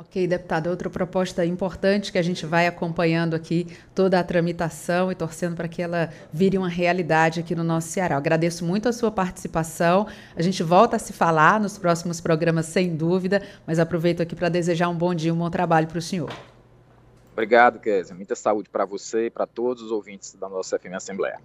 [SPEAKER 2] Ok, deputado, outra proposta importante que a gente vai acompanhando aqui toda a tramitação e torcendo para que ela vire uma realidade aqui no nosso Ceará. Eu agradeço muito a sua participação. A gente volta a se falar nos próximos programas, sem dúvida, mas aproveito aqui para desejar um bom dia, um bom trabalho para o senhor.
[SPEAKER 16] Obrigado, Kézia. Muita saúde para você e para todos os ouvintes da nossa FM Assembleia.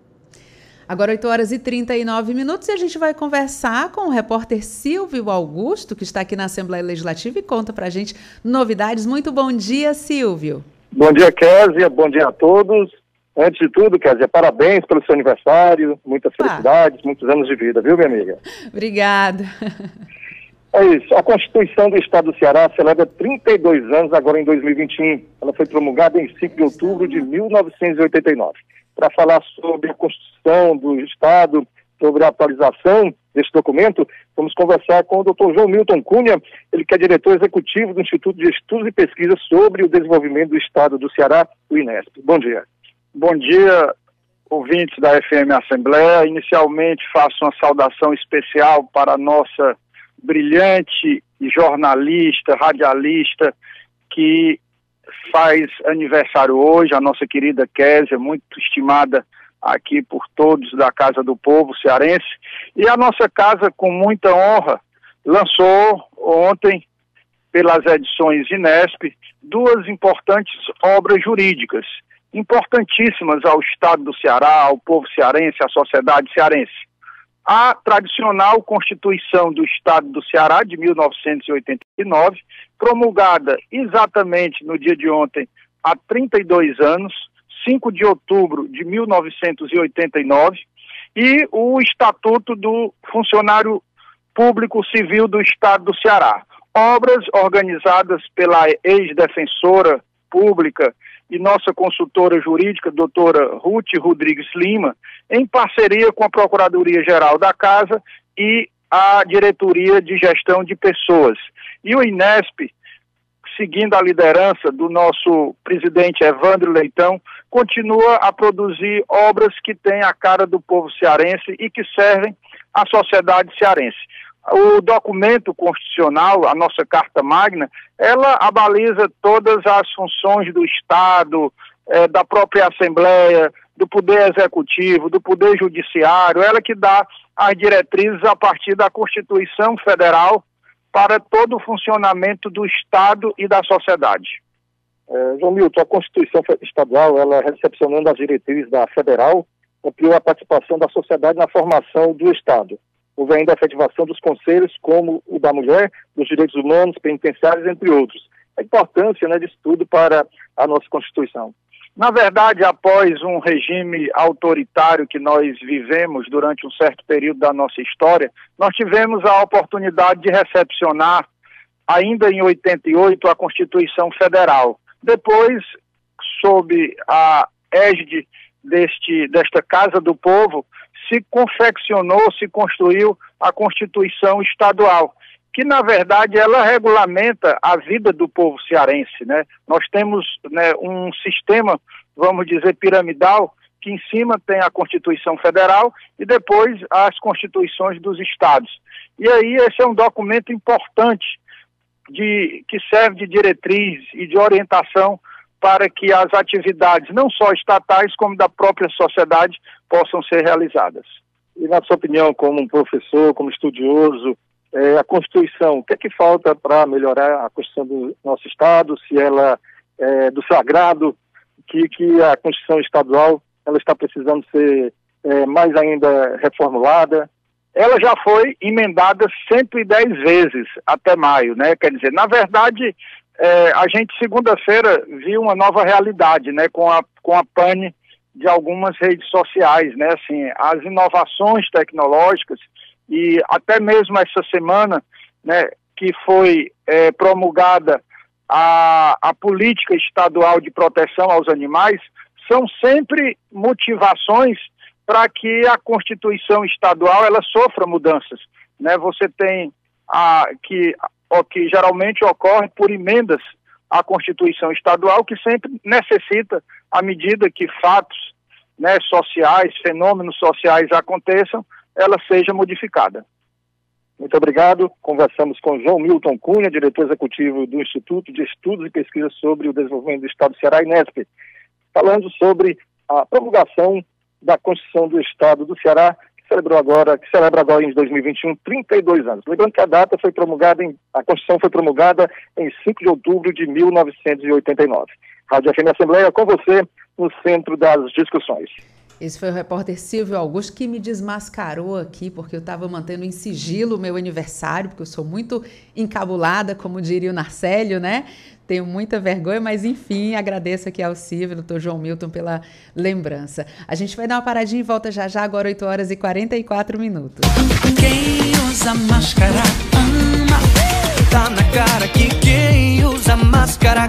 [SPEAKER 2] Agora 8 horas e 39 minutos e a gente vai conversar com o repórter Silvio Augusto, que está aqui na Assembleia Legislativa e conta para a gente novidades. Muito bom dia, Silvio.
[SPEAKER 17] Bom dia, Késia. Bom dia a todos. Antes de tudo, Késia, parabéns pelo seu aniversário, muitas felicidades, ah. muitos anos de vida, viu, minha amiga? (laughs)
[SPEAKER 2] Obrigada.
[SPEAKER 17] É isso. A Constituição do Estado do Ceará celebra 32 anos agora em 2021. Ela foi promulgada em 5 de outubro de 1989 para falar sobre a Constituição do Estado, sobre a atualização desse documento, vamos conversar com o Dr. João Milton Cunha, ele que é diretor executivo do Instituto de Estudos e Pesquisas sobre o Desenvolvimento do Estado do Ceará, o INESP. Bom dia.
[SPEAKER 18] Bom dia, ouvintes da FM Assembleia. Inicialmente faço uma saudação especial para a nossa brilhante jornalista, radialista, que faz aniversário hoje, a nossa querida Késia, muito estimada aqui por todos da Casa do Povo cearense. E a nossa casa, com muita honra, lançou ontem, pelas edições Inesp, duas importantes obras jurídicas, importantíssimas ao Estado do Ceará, ao povo cearense, à sociedade cearense. A tradicional Constituição do Estado do Ceará, de 1989, promulgada exatamente no dia de ontem, há 32 anos, 5 de outubro de 1989, e o Estatuto do Funcionário Público Civil do Estado do Ceará. Obras organizadas pela ex-defensora pública e nossa consultora jurídica, doutora Ruth Rodrigues Lima, em parceria com a Procuradoria-Geral da Casa e a Diretoria de Gestão de Pessoas. E o INESP, seguindo a liderança do nosso presidente Evandro Leitão, continua a produzir obras que têm a cara do povo cearense e que servem à sociedade cearense. O documento constitucional, a nossa Carta Magna, ela abaliza todas as funções do Estado, é, da própria Assembleia, do Poder Executivo, do Poder Judiciário, ela que dá as diretrizes a partir da Constituição Federal para todo o funcionamento do Estado e da sociedade.
[SPEAKER 17] É, João Milton, a Constituição Estadual, ela recepcionando as diretrizes da Federal, ampliou a participação da sociedade na formação do Estado. Houve ainda a efetivação dos conselhos, como o da mulher, dos direitos humanos, penitenciários, entre outros. A importância né, disso tudo para a nossa Constituição.
[SPEAKER 18] Na verdade, após um regime autoritário que nós vivemos durante um certo período da nossa história, nós tivemos a oportunidade de recepcionar, ainda em 88, a Constituição Federal. Depois, sob a égide deste, desta Casa do Povo, se confeccionou, se construiu a Constituição Estadual que na verdade ela regulamenta a vida do povo cearense, né? Nós temos né, um sistema, vamos dizer, piramidal, que em cima tem a Constituição Federal e depois as constituições dos estados. E aí esse é um documento importante de, que serve de diretriz e de orientação para que as atividades, não só estatais, como da própria sociedade, possam ser realizadas.
[SPEAKER 17] E na sua opinião, como um professor, como estudioso, é, a Constituição, o que é que falta para melhorar a Constituição do nosso Estado, se ela é do sagrado, que, que a Constituição estadual ela está precisando ser é, mais ainda reformulada.
[SPEAKER 18] Ela já foi emendada 110 vezes até maio, né? Quer dizer, na verdade, é, a gente segunda-feira viu uma nova realidade, né? Com a, com a pane de algumas redes sociais, né? Assim, as inovações tecnológicas e até mesmo essa semana, né, que foi é, promulgada a, a política estadual de proteção aos animais, são sempre motivações para que a Constituição estadual ela sofra mudanças. Né? Você tem a, que, que geralmente ocorre por emendas à Constituição estadual, que sempre necessita, à medida que fatos né, sociais, fenômenos sociais aconteçam, ela seja modificada.
[SPEAKER 17] Muito obrigado. Conversamos com João Milton Cunha, diretor executivo do Instituto de Estudos e Pesquisas sobre o Desenvolvimento do Estado do Ceará, INESP, falando sobre a promulgação da Constituição do Estado do Ceará, que celebrou agora, que celebra agora em 2021 32 anos. Lembrando que a data foi promulgada em, a Constituição foi promulgada em 5 de outubro de 1989. Rádio FM Assembleia com você no centro das discussões.
[SPEAKER 2] Esse foi o repórter Silvio Augusto que me desmascarou aqui, porque eu estava mantendo em sigilo o meu aniversário, porque eu sou muito encabulada, como diria o Narcélio, né? Tenho muita vergonha, mas enfim, agradeço aqui ao Silvio, doutor João Milton, pela lembrança. A gente vai dar uma paradinha e volta já já, agora 8 horas e 44 minutos.
[SPEAKER 19] Quem usa máscara ama, tá na cara que quem usa máscara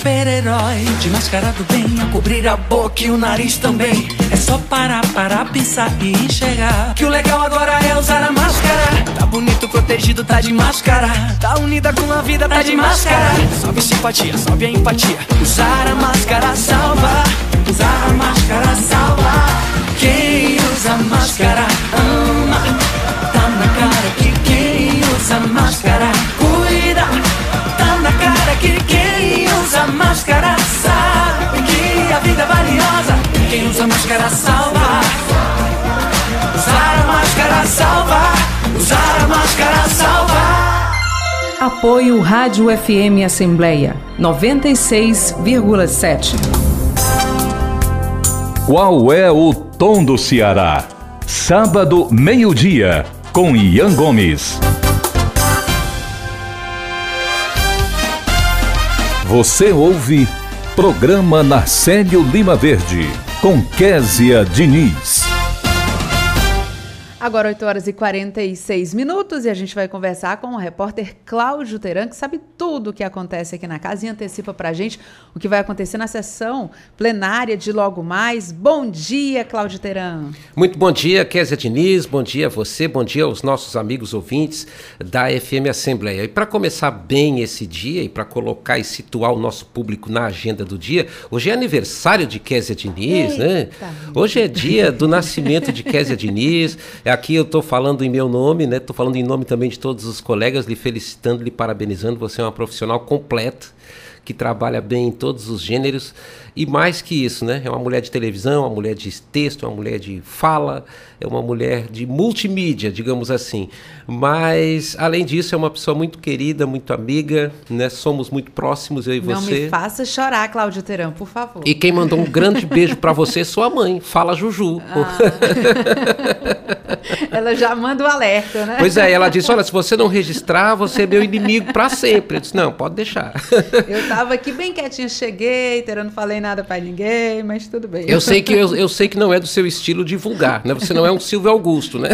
[SPEAKER 19] super-herói de máscara do bem a cobrir a boca e o nariz também. É só parar para pensar e enxergar que o legal agora é usar a máscara. Tá bonito, protegido, tá de máscara. Tá unida com a vida, tá de máscara. Sobe simpatia, sobe a empatia. Usar a máscara salva. Usar a máscara salva. Quem usa máscara ama. Tá na cara que quem usa máscara cuida. Tá na cara que quem usa máscara sabe que a vida é valiosa. Quem usa máscara salva. Usar a máscara salva. Usar a máscara salva.
[SPEAKER 15] Apoio Rádio FM Assembleia 96,7.
[SPEAKER 1] Qual é o tom do Ceará? Sábado, meio-dia, com Ian Gomes. Você ouve Programa Narcélio Lima Verde, com Késia Diniz.
[SPEAKER 2] Agora 8 horas e 46 minutos e a gente vai conversar com o repórter Cláudio Teran, que sabe tudo o que acontece aqui na casa e antecipa pra gente o que vai acontecer na sessão plenária de logo mais. Bom dia, Cláudio Teran.
[SPEAKER 20] Muito bom dia, Kézia Diniz, bom dia a você, bom dia aos nossos amigos ouvintes da FM Assembleia. E para começar bem esse dia e para colocar e situar o nosso público na agenda do dia, hoje é aniversário de Kézia Diniz,
[SPEAKER 2] Eita.
[SPEAKER 20] né? Hoje é dia do nascimento de Kézia Diniz. (laughs) Aqui eu estou falando em meu nome, né? Estou falando em nome também de todos os colegas, lhe felicitando, lhe parabenizando. Você é uma profissional completa que trabalha bem em todos os gêneros e mais que isso, né? É uma mulher de televisão, uma mulher de texto, uma mulher de fala, é uma mulher de multimídia, digamos assim. Mas além disso, é uma pessoa muito querida, muito amiga, né? Somos muito próximos eu e
[SPEAKER 2] Não
[SPEAKER 20] você.
[SPEAKER 2] me faça chorar, Cláudio Teran, por favor.
[SPEAKER 20] E quem mandou um grande beijo para você é sua mãe. Fala Juju. (laughs) (laughs)
[SPEAKER 2] Ela já manda o alerta, né?
[SPEAKER 20] Pois é, ela disse: Olha, se você não registrar, você é meu inimigo para sempre. Eu disse: Não, pode deixar.
[SPEAKER 2] Eu tava aqui bem quietinha, cheguei, Teran, não falei nada para ninguém, mas tudo bem.
[SPEAKER 20] Eu sei que eu, eu sei que não é do seu estilo divulgar, né? Você não é um Silvio Augusto, né?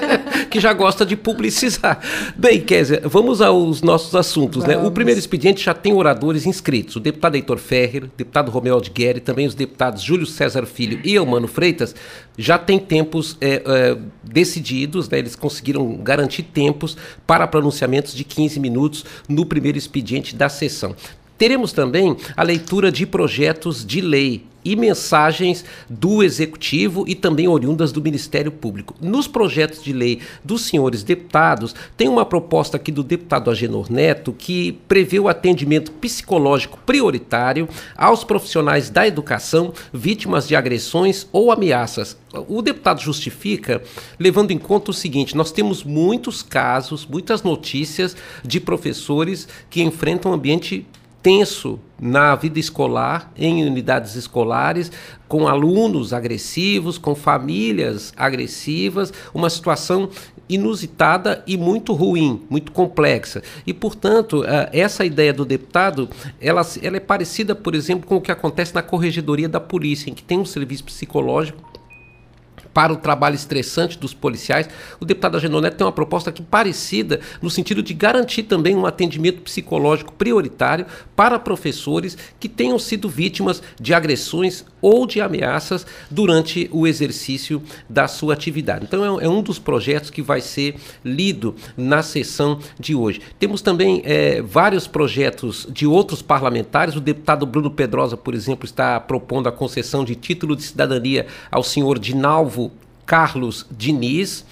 [SPEAKER 20] (laughs) que já gosta de publicizar. Bem, Kézia, vamos aos nossos assuntos, né? O primeiro expediente já tem oradores inscritos. O deputado Heitor Ferrer, o deputado Romeu Aldigueri, também os deputados Júlio César Filho e Eumano Freitas já têm tempos é, é, decididos, né? Eles conseguiram garantir tempos para pronunciamentos de 15 minutos no primeiro expediente da sessão. Teremos também a leitura de projetos de lei e mensagens do Executivo e também oriundas do Ministério Público. Nos projetos de lei dos senhores deputados, tem uma proposta aqui do deputado Agenor Neto que prevê o atendimento psicológico prioritário aos profissionais da educação vítimas de agressões ou ameaças. O deputado justifica levando em conta o seguinte: nós temos muitos casos, muitas notícias de professores que enfrentam ambiente tenso na vida escolar, em unidades escolares, com alunos agressivos, com famílias agressivas, uma situação inusitada e muito ruim, muito complexa. E, portanto, essa ideia do deputado, ela, ela é parecida, por exemplo, com o que acontece na corregedoria da polícia, em que tem um serviço psicológico para o trabalho estressante dos policiais. O deputado Agenor Neto tem uma proposta aqui parecida, no sentido de garantir também um atendimento psicológico prioritário para professores que tenham sido vítimas de agressões ou de ameaças durante o exercício da sua atividade. Então, é, um dos projetos que vai ser lido na sessão de hoje. Temos também é, vários projetos de outros parlamentares. O deputado Bruno Pedrosa, por exemplo, está propondo a concessão de título de cidadania ao senhor Dinalvo Carlos Diniz.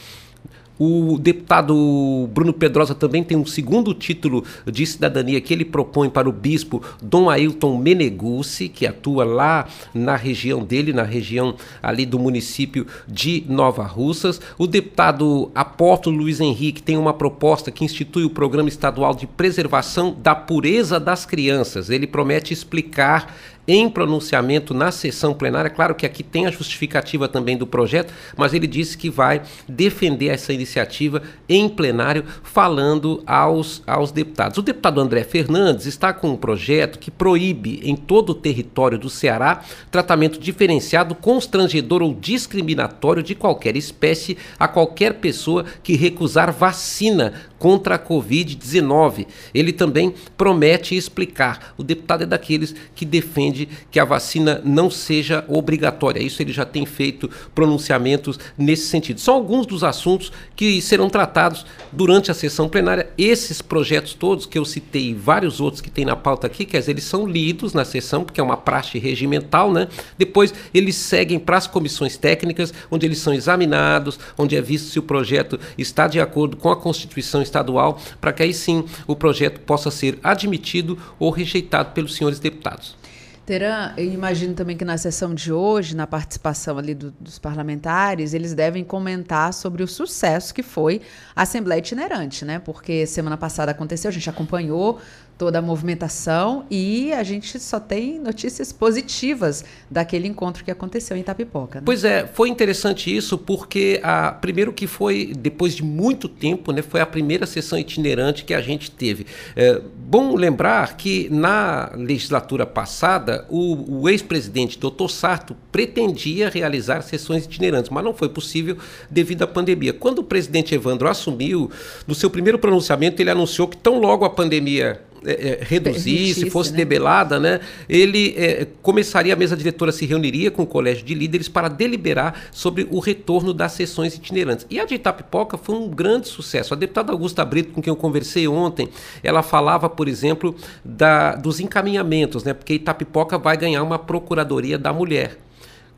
[SPEAKER 20] O deputado Bruno Pedrosa também tem um segundo título de cidadania que ele propõe para o bispo Dom Ailton Meneguzzi, que atua lá na região dele, na região ali do município de Nova Russas. O deputado Apóstolo Luiz Henrique tem uma proposta que institui o Programa Estadual de Preservação da Pureza das Crianças. Ele promete explicar em pronunciamento na sessão plenária. Claro que aqui tem a justificativa também do projeto, mas ele disse que vai defender essa iniciativa em plenário, falando aos, aos deputados. O deputado André Fernandes está com um projeto que proíbe em todo o território do Ceará tratamento diferenciado, constrangedor ou discriminatório de qualquer espécie a qualquer pessoa que recusar vacina contra a Covid-19. Ele também promete explicar. O deputado é daqueles que defende que a vacina não seja obrigatória. Isso ele já tem feito pronunciamentos nesse sentido. São alguns dos assuntos que serão tratados durante a sessão plenária. Esses projetos todos que eu citei e vários outros que tem na pauta aqui, quer dizer, eles são lidos na sessão, porque é uma praxe regimental, né? Depois eles seguem para as comissões técnicas, onde eles são examinados, onde é visto se o projeto está de acordo com a Constituição estadual, para que aí sim o projeto possa ser admitido ou rejeitado pelos senhores deputados.
[SPEAKER 2] Teran, eu imagino também que na sessão de hoje, na participação ali do, dos parlamentares, eles devem comentar sobre o sucesso que foi a Assembleia Itinerante, né? Porque semana passada aconteceu, a gente acompanhou toda a movimentação e a gente só tem notícias positivas daquele encontro que aconteceu em Itapipoca. Né?
[SPEAKER 20] Pois é, foi interessante isso porque a primeiro que foi depois de muito tempo, né, foi a primeira sessão itinerante que a gente teve. É, bom lembrar que na legislatura passada o, o ex-presidente Dr. Sarto pretendia realizar sessões itinerantes, mas não foi possível devido à pandemia. Quando o presidente Evandro assumiu, no seu primeiro pronunciamento ele anunciou que tão logo a pandemia é, é, reduzir, se fosse né? debelada, né, ele é, começaria, a mesa diretora se reuniria com o colégio de líderes para deliberar sobre o retorno das sessões itinerantes. E a de Itapipoca foi um grande sucesso. A deputada Augusta Brito, com quem eu conversei ontem, ela falava, por exemplo, da, dos encaminhamentos, né, porque Itapipoca vai ganhar uma procuradoria da mulher.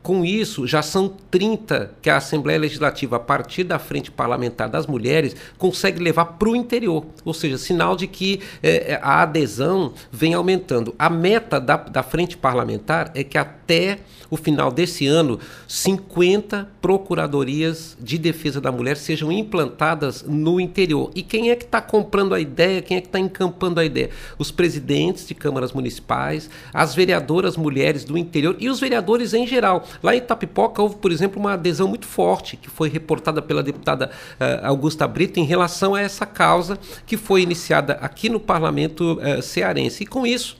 [SPEAKER 20] Com isso, já são 30 que a Assembleia Legislativa, a partir da Frente Parlamentar das Mulheres, consegue levar para o interior. Ou seja, sinal de que é, a adesão vem aumentando. A meta da, da Frente Parlamentar é que até o final desse ano, 50 procuradorias de defesa da mulher sejam implantadas no interior. E quem é que está comprando a ideia? Quem é que está encampando a ideia? Os presidentes de câmaras municipais, as vereadoras mulheres do interior e os vereadores em geral. Lá em Itapipoca houve, por exemplo, uma adesão muito forte que foi reportada pela deputada uh, Augusta Brito em relação a essa causa que foi iniciada aqui no parlamento uh, cearense. E com isso,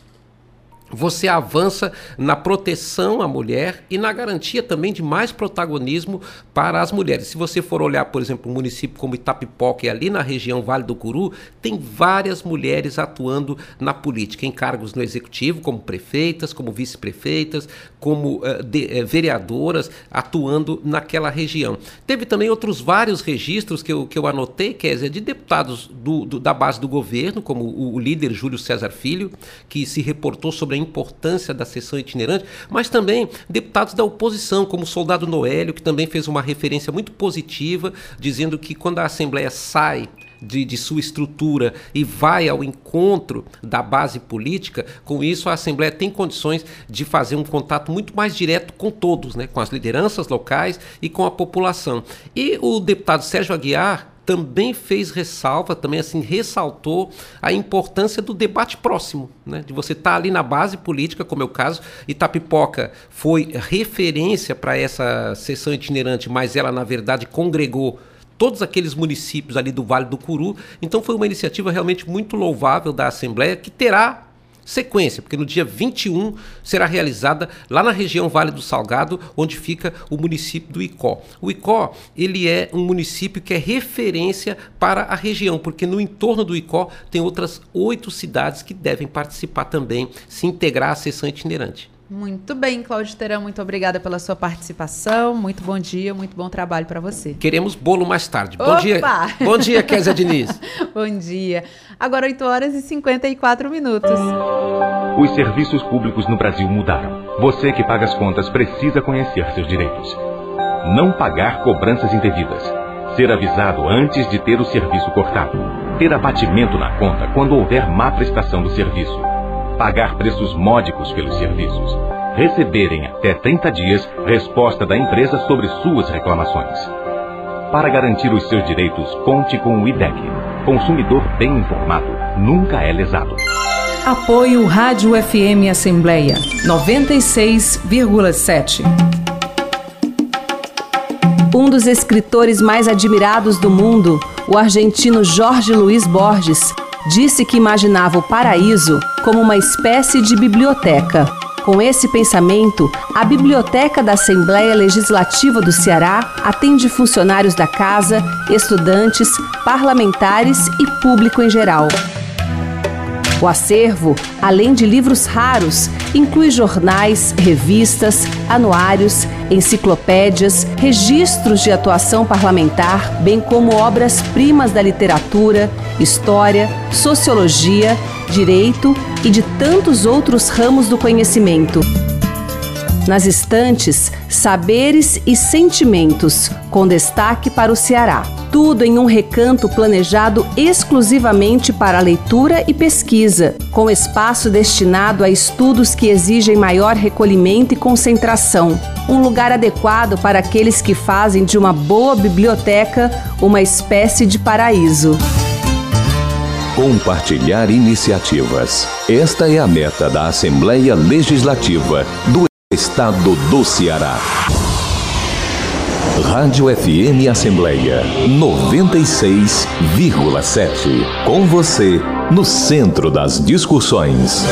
[SPEAKER 20] você avança na proteção à mulher e na garantia também de mais protagonismo para as mulheres. Se você for olhar, por exemplo, um município como Itapipoca e ali na região Vale do Curu, tem várias mulheres atuando na política, em cargos no executivo, como prefeitas, como vice-prefeitas, como uh, de, uh, vereadoras, atuando naquela região. Teve também outros vários registros que eu, que eu anotei, dizer, de deputados do, do, da base do governo, como o, o líder Júlio César Filho, que se reportou sobre a importância da sessão itinerante, mas também deputados da oposição, como o soldado Noélio, que também fez uma referência muito positiva, dizendo que quando a Assembleia sai de, de, sua estrutura e vai ao encontro da base política, com isso a Assembleia tem condições de fazer um contato muito mais direto com todos, né, com as lideranças locais e com a população. E o deputado Sérgio Aguiar também fez ressalva, também assim ressaltou a importância do debate próximo, né? de você estar tá ali na base política, como é o caso. Itapipoca foi referência para essa sessão itinerante, mas ela na verdade congregou todos aqueles municípios ali do Vale do Curu. Então foi uma iniciativa realmente muito louvável da Assembleia que terá sequência, porque no dia 21 será realizada lá na região Vale do Salgado, onde fica o município do Icó. O Icó, ele é um município que é referência para a região, porque no entorno do Icó tem outras oito cidades que devem participar também, se integrar à sessão itinerante.
[SPEAKER 2] Muito bem, Cláudio Terão, muito obrigada pela sua participação. Muito bom dia, muito bom trabalho para você.
[SPEAKER 20] Queremos bolo mais tarde. Bom
[SPEAKER 2] Opa!
[SPEAKER 20] dia. Bom dia, Kézia Diniz. (laughs)
[SPEAKER 2] bom dia. Agora 8 horas e 54 minutos.
[SPEAKER 1] Os serviços públicos no Brasil mudaram. Você que paga as contas precisa conhecer seus direitos. Não pagar cobranças indevidas
[SPEAKER 21] Ser avisado antes de ter o serviço cortado. Ter abatimento na conta quando houver má prestação do serviço. Pagar preços módicos pelos serviços. Receberem até 30 dias resposta da empresa sobre suas reclamações. Para garantir os seus direitos, conte com o IDEC. Consumidor bem informado nunca é lesado.
[SPEAKER 15] Apoio Rádio FM Assembleia 96,7.
[SPEAKER 5] Um dos escritores mais admirados do mundo, o argentino Jorge Luiz Borges, disse que imaginava o paraíso como uma espécie de biblioteca. Com esse pensamento, a Biblioteca da Assembleia Legislativa do Ceará atende funcionários da casa, estudantes, parlamentares e público em geral. O acervo, além de livros raros, inclui jornais, revistas, anuários, enciclopédias, registros de atuação parlamentar, bem como obras-primas da literatura, história, sociologia, direito e de tantos outros ramos do conhecimento. Nas estantes, saberes e sentimentos, com destaque para o Ceará. Tudo em um recanto planejado exclusivamente para leitura e pesquisa, com espaço destinado a estudos que exigem maior recolhimento e concentração. Um lugar adequado para aqueles que fazem de uma boa biblioteca uma espécie de paraíso.
[SPEAKER 3] Compartilhar iniciativas. Esta é a meta da Assembleia Legislativa do Estado do Ceará. Rádio FM Assembleia 96,7. Com você, no centro das discussões.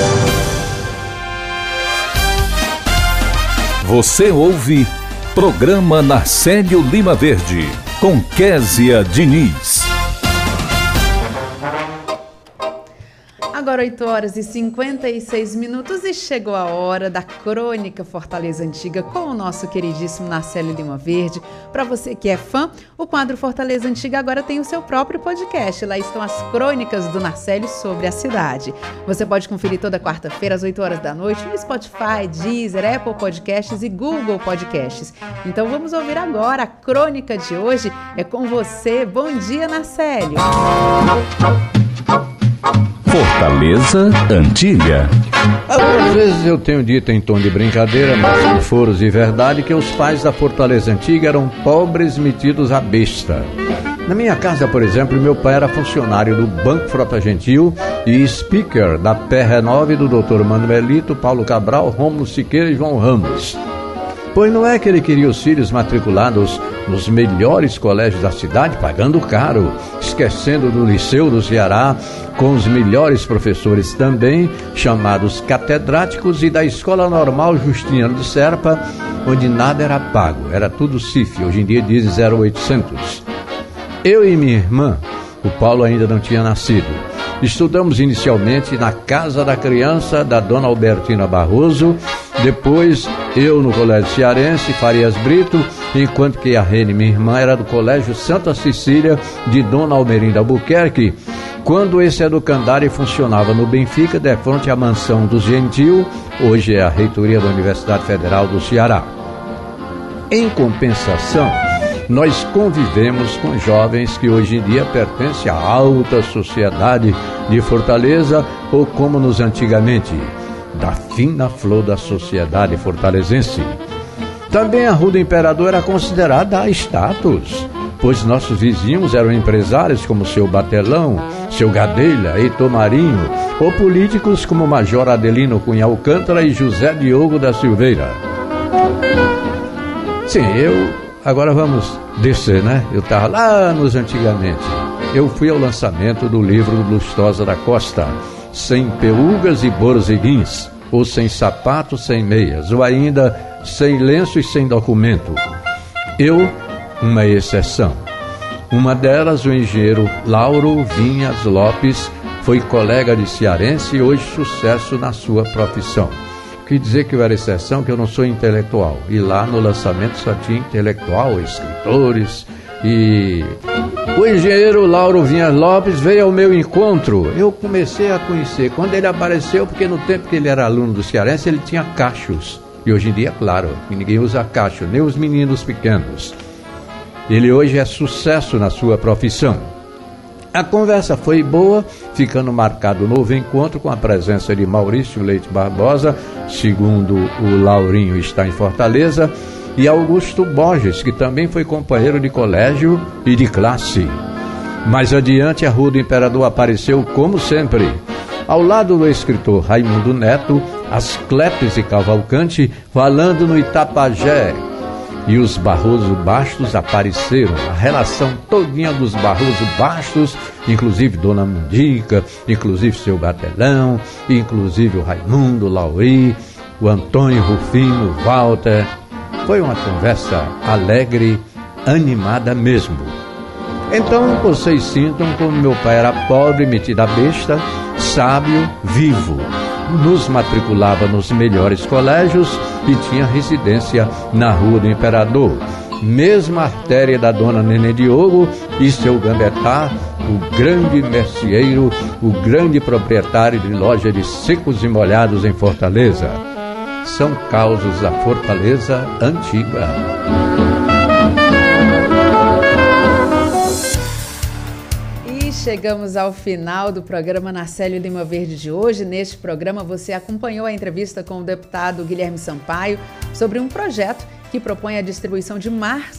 [SPEAKER 1] Você ouve Programa Narcélio Lima Verde, com Késia Diniz.
[SPEAKER 2] Agora 8 horas e 56 minutos e chegou a hora da Crônica Fortaleza Antiga com o nosso queridíssimo Narcélio Lima Verde. Para você que é fã, o quadro Fortaleza Antiga agora tem o seu próprio podcast. Lá estão as crônicas do Narcélio sobre a cidade. Você pode conferir toda quarta-feira às 8 horas da noite no Spotify, Deezer, Apple Podcasts e Google Podcasts. Então vamos ouvir agora a crônica de hoje. É com você. Bom dia, Narcélio.
[SPEAKER 1] Fortaleza Antiga.
[SPEAKER 22] Algumas vezes eu tenho dito em tom de brincadeira, mas com foros e verdade, que os pais da Fortaleza Antiga eram pobres metidos à besta. Na minha casa, por exemplo, meu pai era funcionário do Banco Frota Gentil e speaker da PR9 do Dr. Manuelito, Paulo Cabral, Romulo Siqueira e João Ramos. Pois não é que ele queria os filhos matriculados nos melhores colégios da cidade, pagando caro, esquecendo do Liceu do Ceará, com os melhores professores também, chamados catedráticos, e da Escola Normal Justiniano de Serpa, onde nada era pago, era tudo CIF, hoje em dia diz 0800. Eu e minha irmã, o Paulo ainda não tinha nascido, estudamos inicialmente na Casa da Criança da Dona Albertina Barroso, depois eu no Colégio Cearense, Farias Brito, enquanto que a Rene, minha irmã, era do Colégio Santa Cecília de Dona Almerinda Albuquerque, quando esse educandário funcionava no Benfica, de frente à mansão do Gentil, hoje é a reitoria da Universidade Federal do Ceará. Em compensação, nós convivemos com jovens que hoje em dia pertencem à alta sociedade de Fortaleza ou como nos antigamente, da fina flor da sociedade fortalezense. Também a Rua do Imperador era considerada a status, pois nossos vizinhos eram empresários como seu Batelão, seu Gadelha, Heitor Marinho, ou políticos como Major Adelino Cunha Alcântara e José Diogo da Silveira. Sim, eu. Agora vamos descer, né? Eu estava lá nos antigamente. Eu fui ao lançamento do livro Lustosa da Costa, Sem Peúgas e Borzeguins, ou Sem Sapatos, Sem Meias, ou ainda Sem Lenço e Sem Documento. Eu, uma exceção. Uma delas, o engenheiro Lauro Vinhas Lopes, foi colega de cearense e hoje sucesso na sua profissão. Quis dizer que eu era exceção, que eu não sou intelectual. E lá no lançamento só tinha intelectual, escritores e. O engenheiro Lauro Vinhas Lopes veio ao meu encontro. Eu comecei a conhecer. Quando ele apareceu, porque no tempo que ele era aluno do Cearense, ele tinha cachos. E hoje em dia, claro, ninguém usa cacho, nem os meninos pequenos. Ele hoje é sucesso na sua profissão. A conversa foi boa, ficando marcado o novo encontro com a presença de Maurício Leite Barbosa, segundo o Laurinho está em Fortaleza, e Augusto Borges, que também foi companheiro de colégio e de classe. Mais adiante, a Rua do Imperador apareceu como sempre. Ao lado do escritor Raimundo Neto, Asclepes e Cavalcante falando no Itapajé, e os Barroso Bastos apareceram. A relação todinha dos Barroso Bastos, inclusive Dona Mundica, inclusive seu Batelão, inclusive o Raimundo Lauri, o Antônio Rufino, Walter. Foi uma conversa alegre, animada mesmo. Então vocês sintam como meu pai era pobre, metido a besta, sábio, vivo nos matriculava nos melhores colégios e tinha residência na Rua do Imperador. Mesma artéria da dona Nenê Diogo e seu gambetá, o grande merceeiro, o grande proprietário de loja de secos e molhados em Fortaleza. São causos da Fortaleza antiga.
[SPEAKER 2] chegamos ao final do programa Narcélio Lima Verde de hoje. Neste programa, você acompanhou a entrevista com o deputado Guilherme Sampaio sobre um projeto que propõe a distribuição de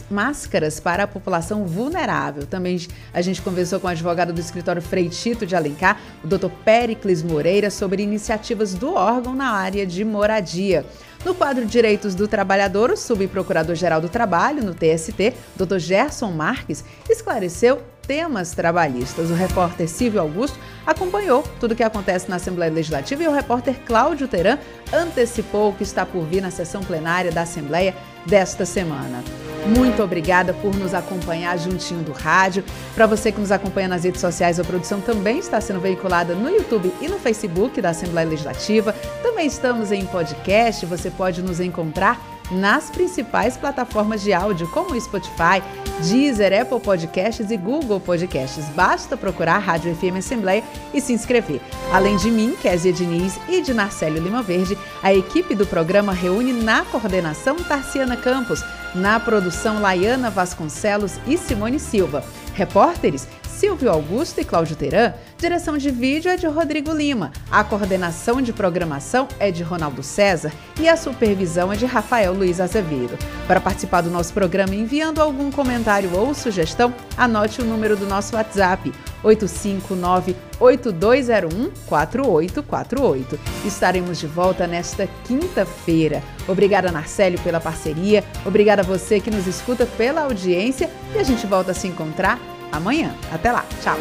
[SPEAKER 2] máscaras para a população vulnerável. Também a gente conversou com o advogado do escritório Freitito de Alencar, o Dr. Pericles Moreira, sobre iniciativas do órgão na área de moradia. No quadro Direitos do Trabalhador, o subprocurador-geral do Trabalho, no TST, Dr. Gerson Marques, esclareceu temas trabalhistas. O repórter Silvio Augusto acompanhou tudo o que acontece na Assembleia Legislativa e o repórter Cláudio Teran antecipou o que está por vir na sessão plenária da Assembleia desta semana. Muito obrigada por nos acompanhar juntinho do rádio. Para você que nos acompanha nas redes sociais, a produção também está sendo veiculada no YouTube e no Facebook da Assembleia Legislativa. Também estamos em podcast, você pode nos encontrar nas principais plataformas de áudio, como Spotify, Deezer, Apple Podcasts e Google Podcasts. Basta procurar Rádio FM Assembleia e se inscrever. Além de mim, Kézia Diniz e de Narcélio Lima Verde, a equipe do programa reúne na coordenação Tarciana Campos, na produção Laiana Vasconcelos e Simone Silva. Repórteres Silvio Augusto e Cláudio Teran. Direção de vídeo é de Rodrigo Lima. A coordenação de programação é de Ronaldo César e a supervisão é de Rafael Luiz Azevedo. Para participar do nosso programa enviando algum comentário ou sugestão, anote o número do nosso WhatsApp 859-8201-4848. Estaremos de volta nesta quinta-feira. Obrigada, Narcélio, pela parceria. Obrigada a você que nos escuta pela audiência e a gente volta a se encontrar amanhã. Até lá. Tchau.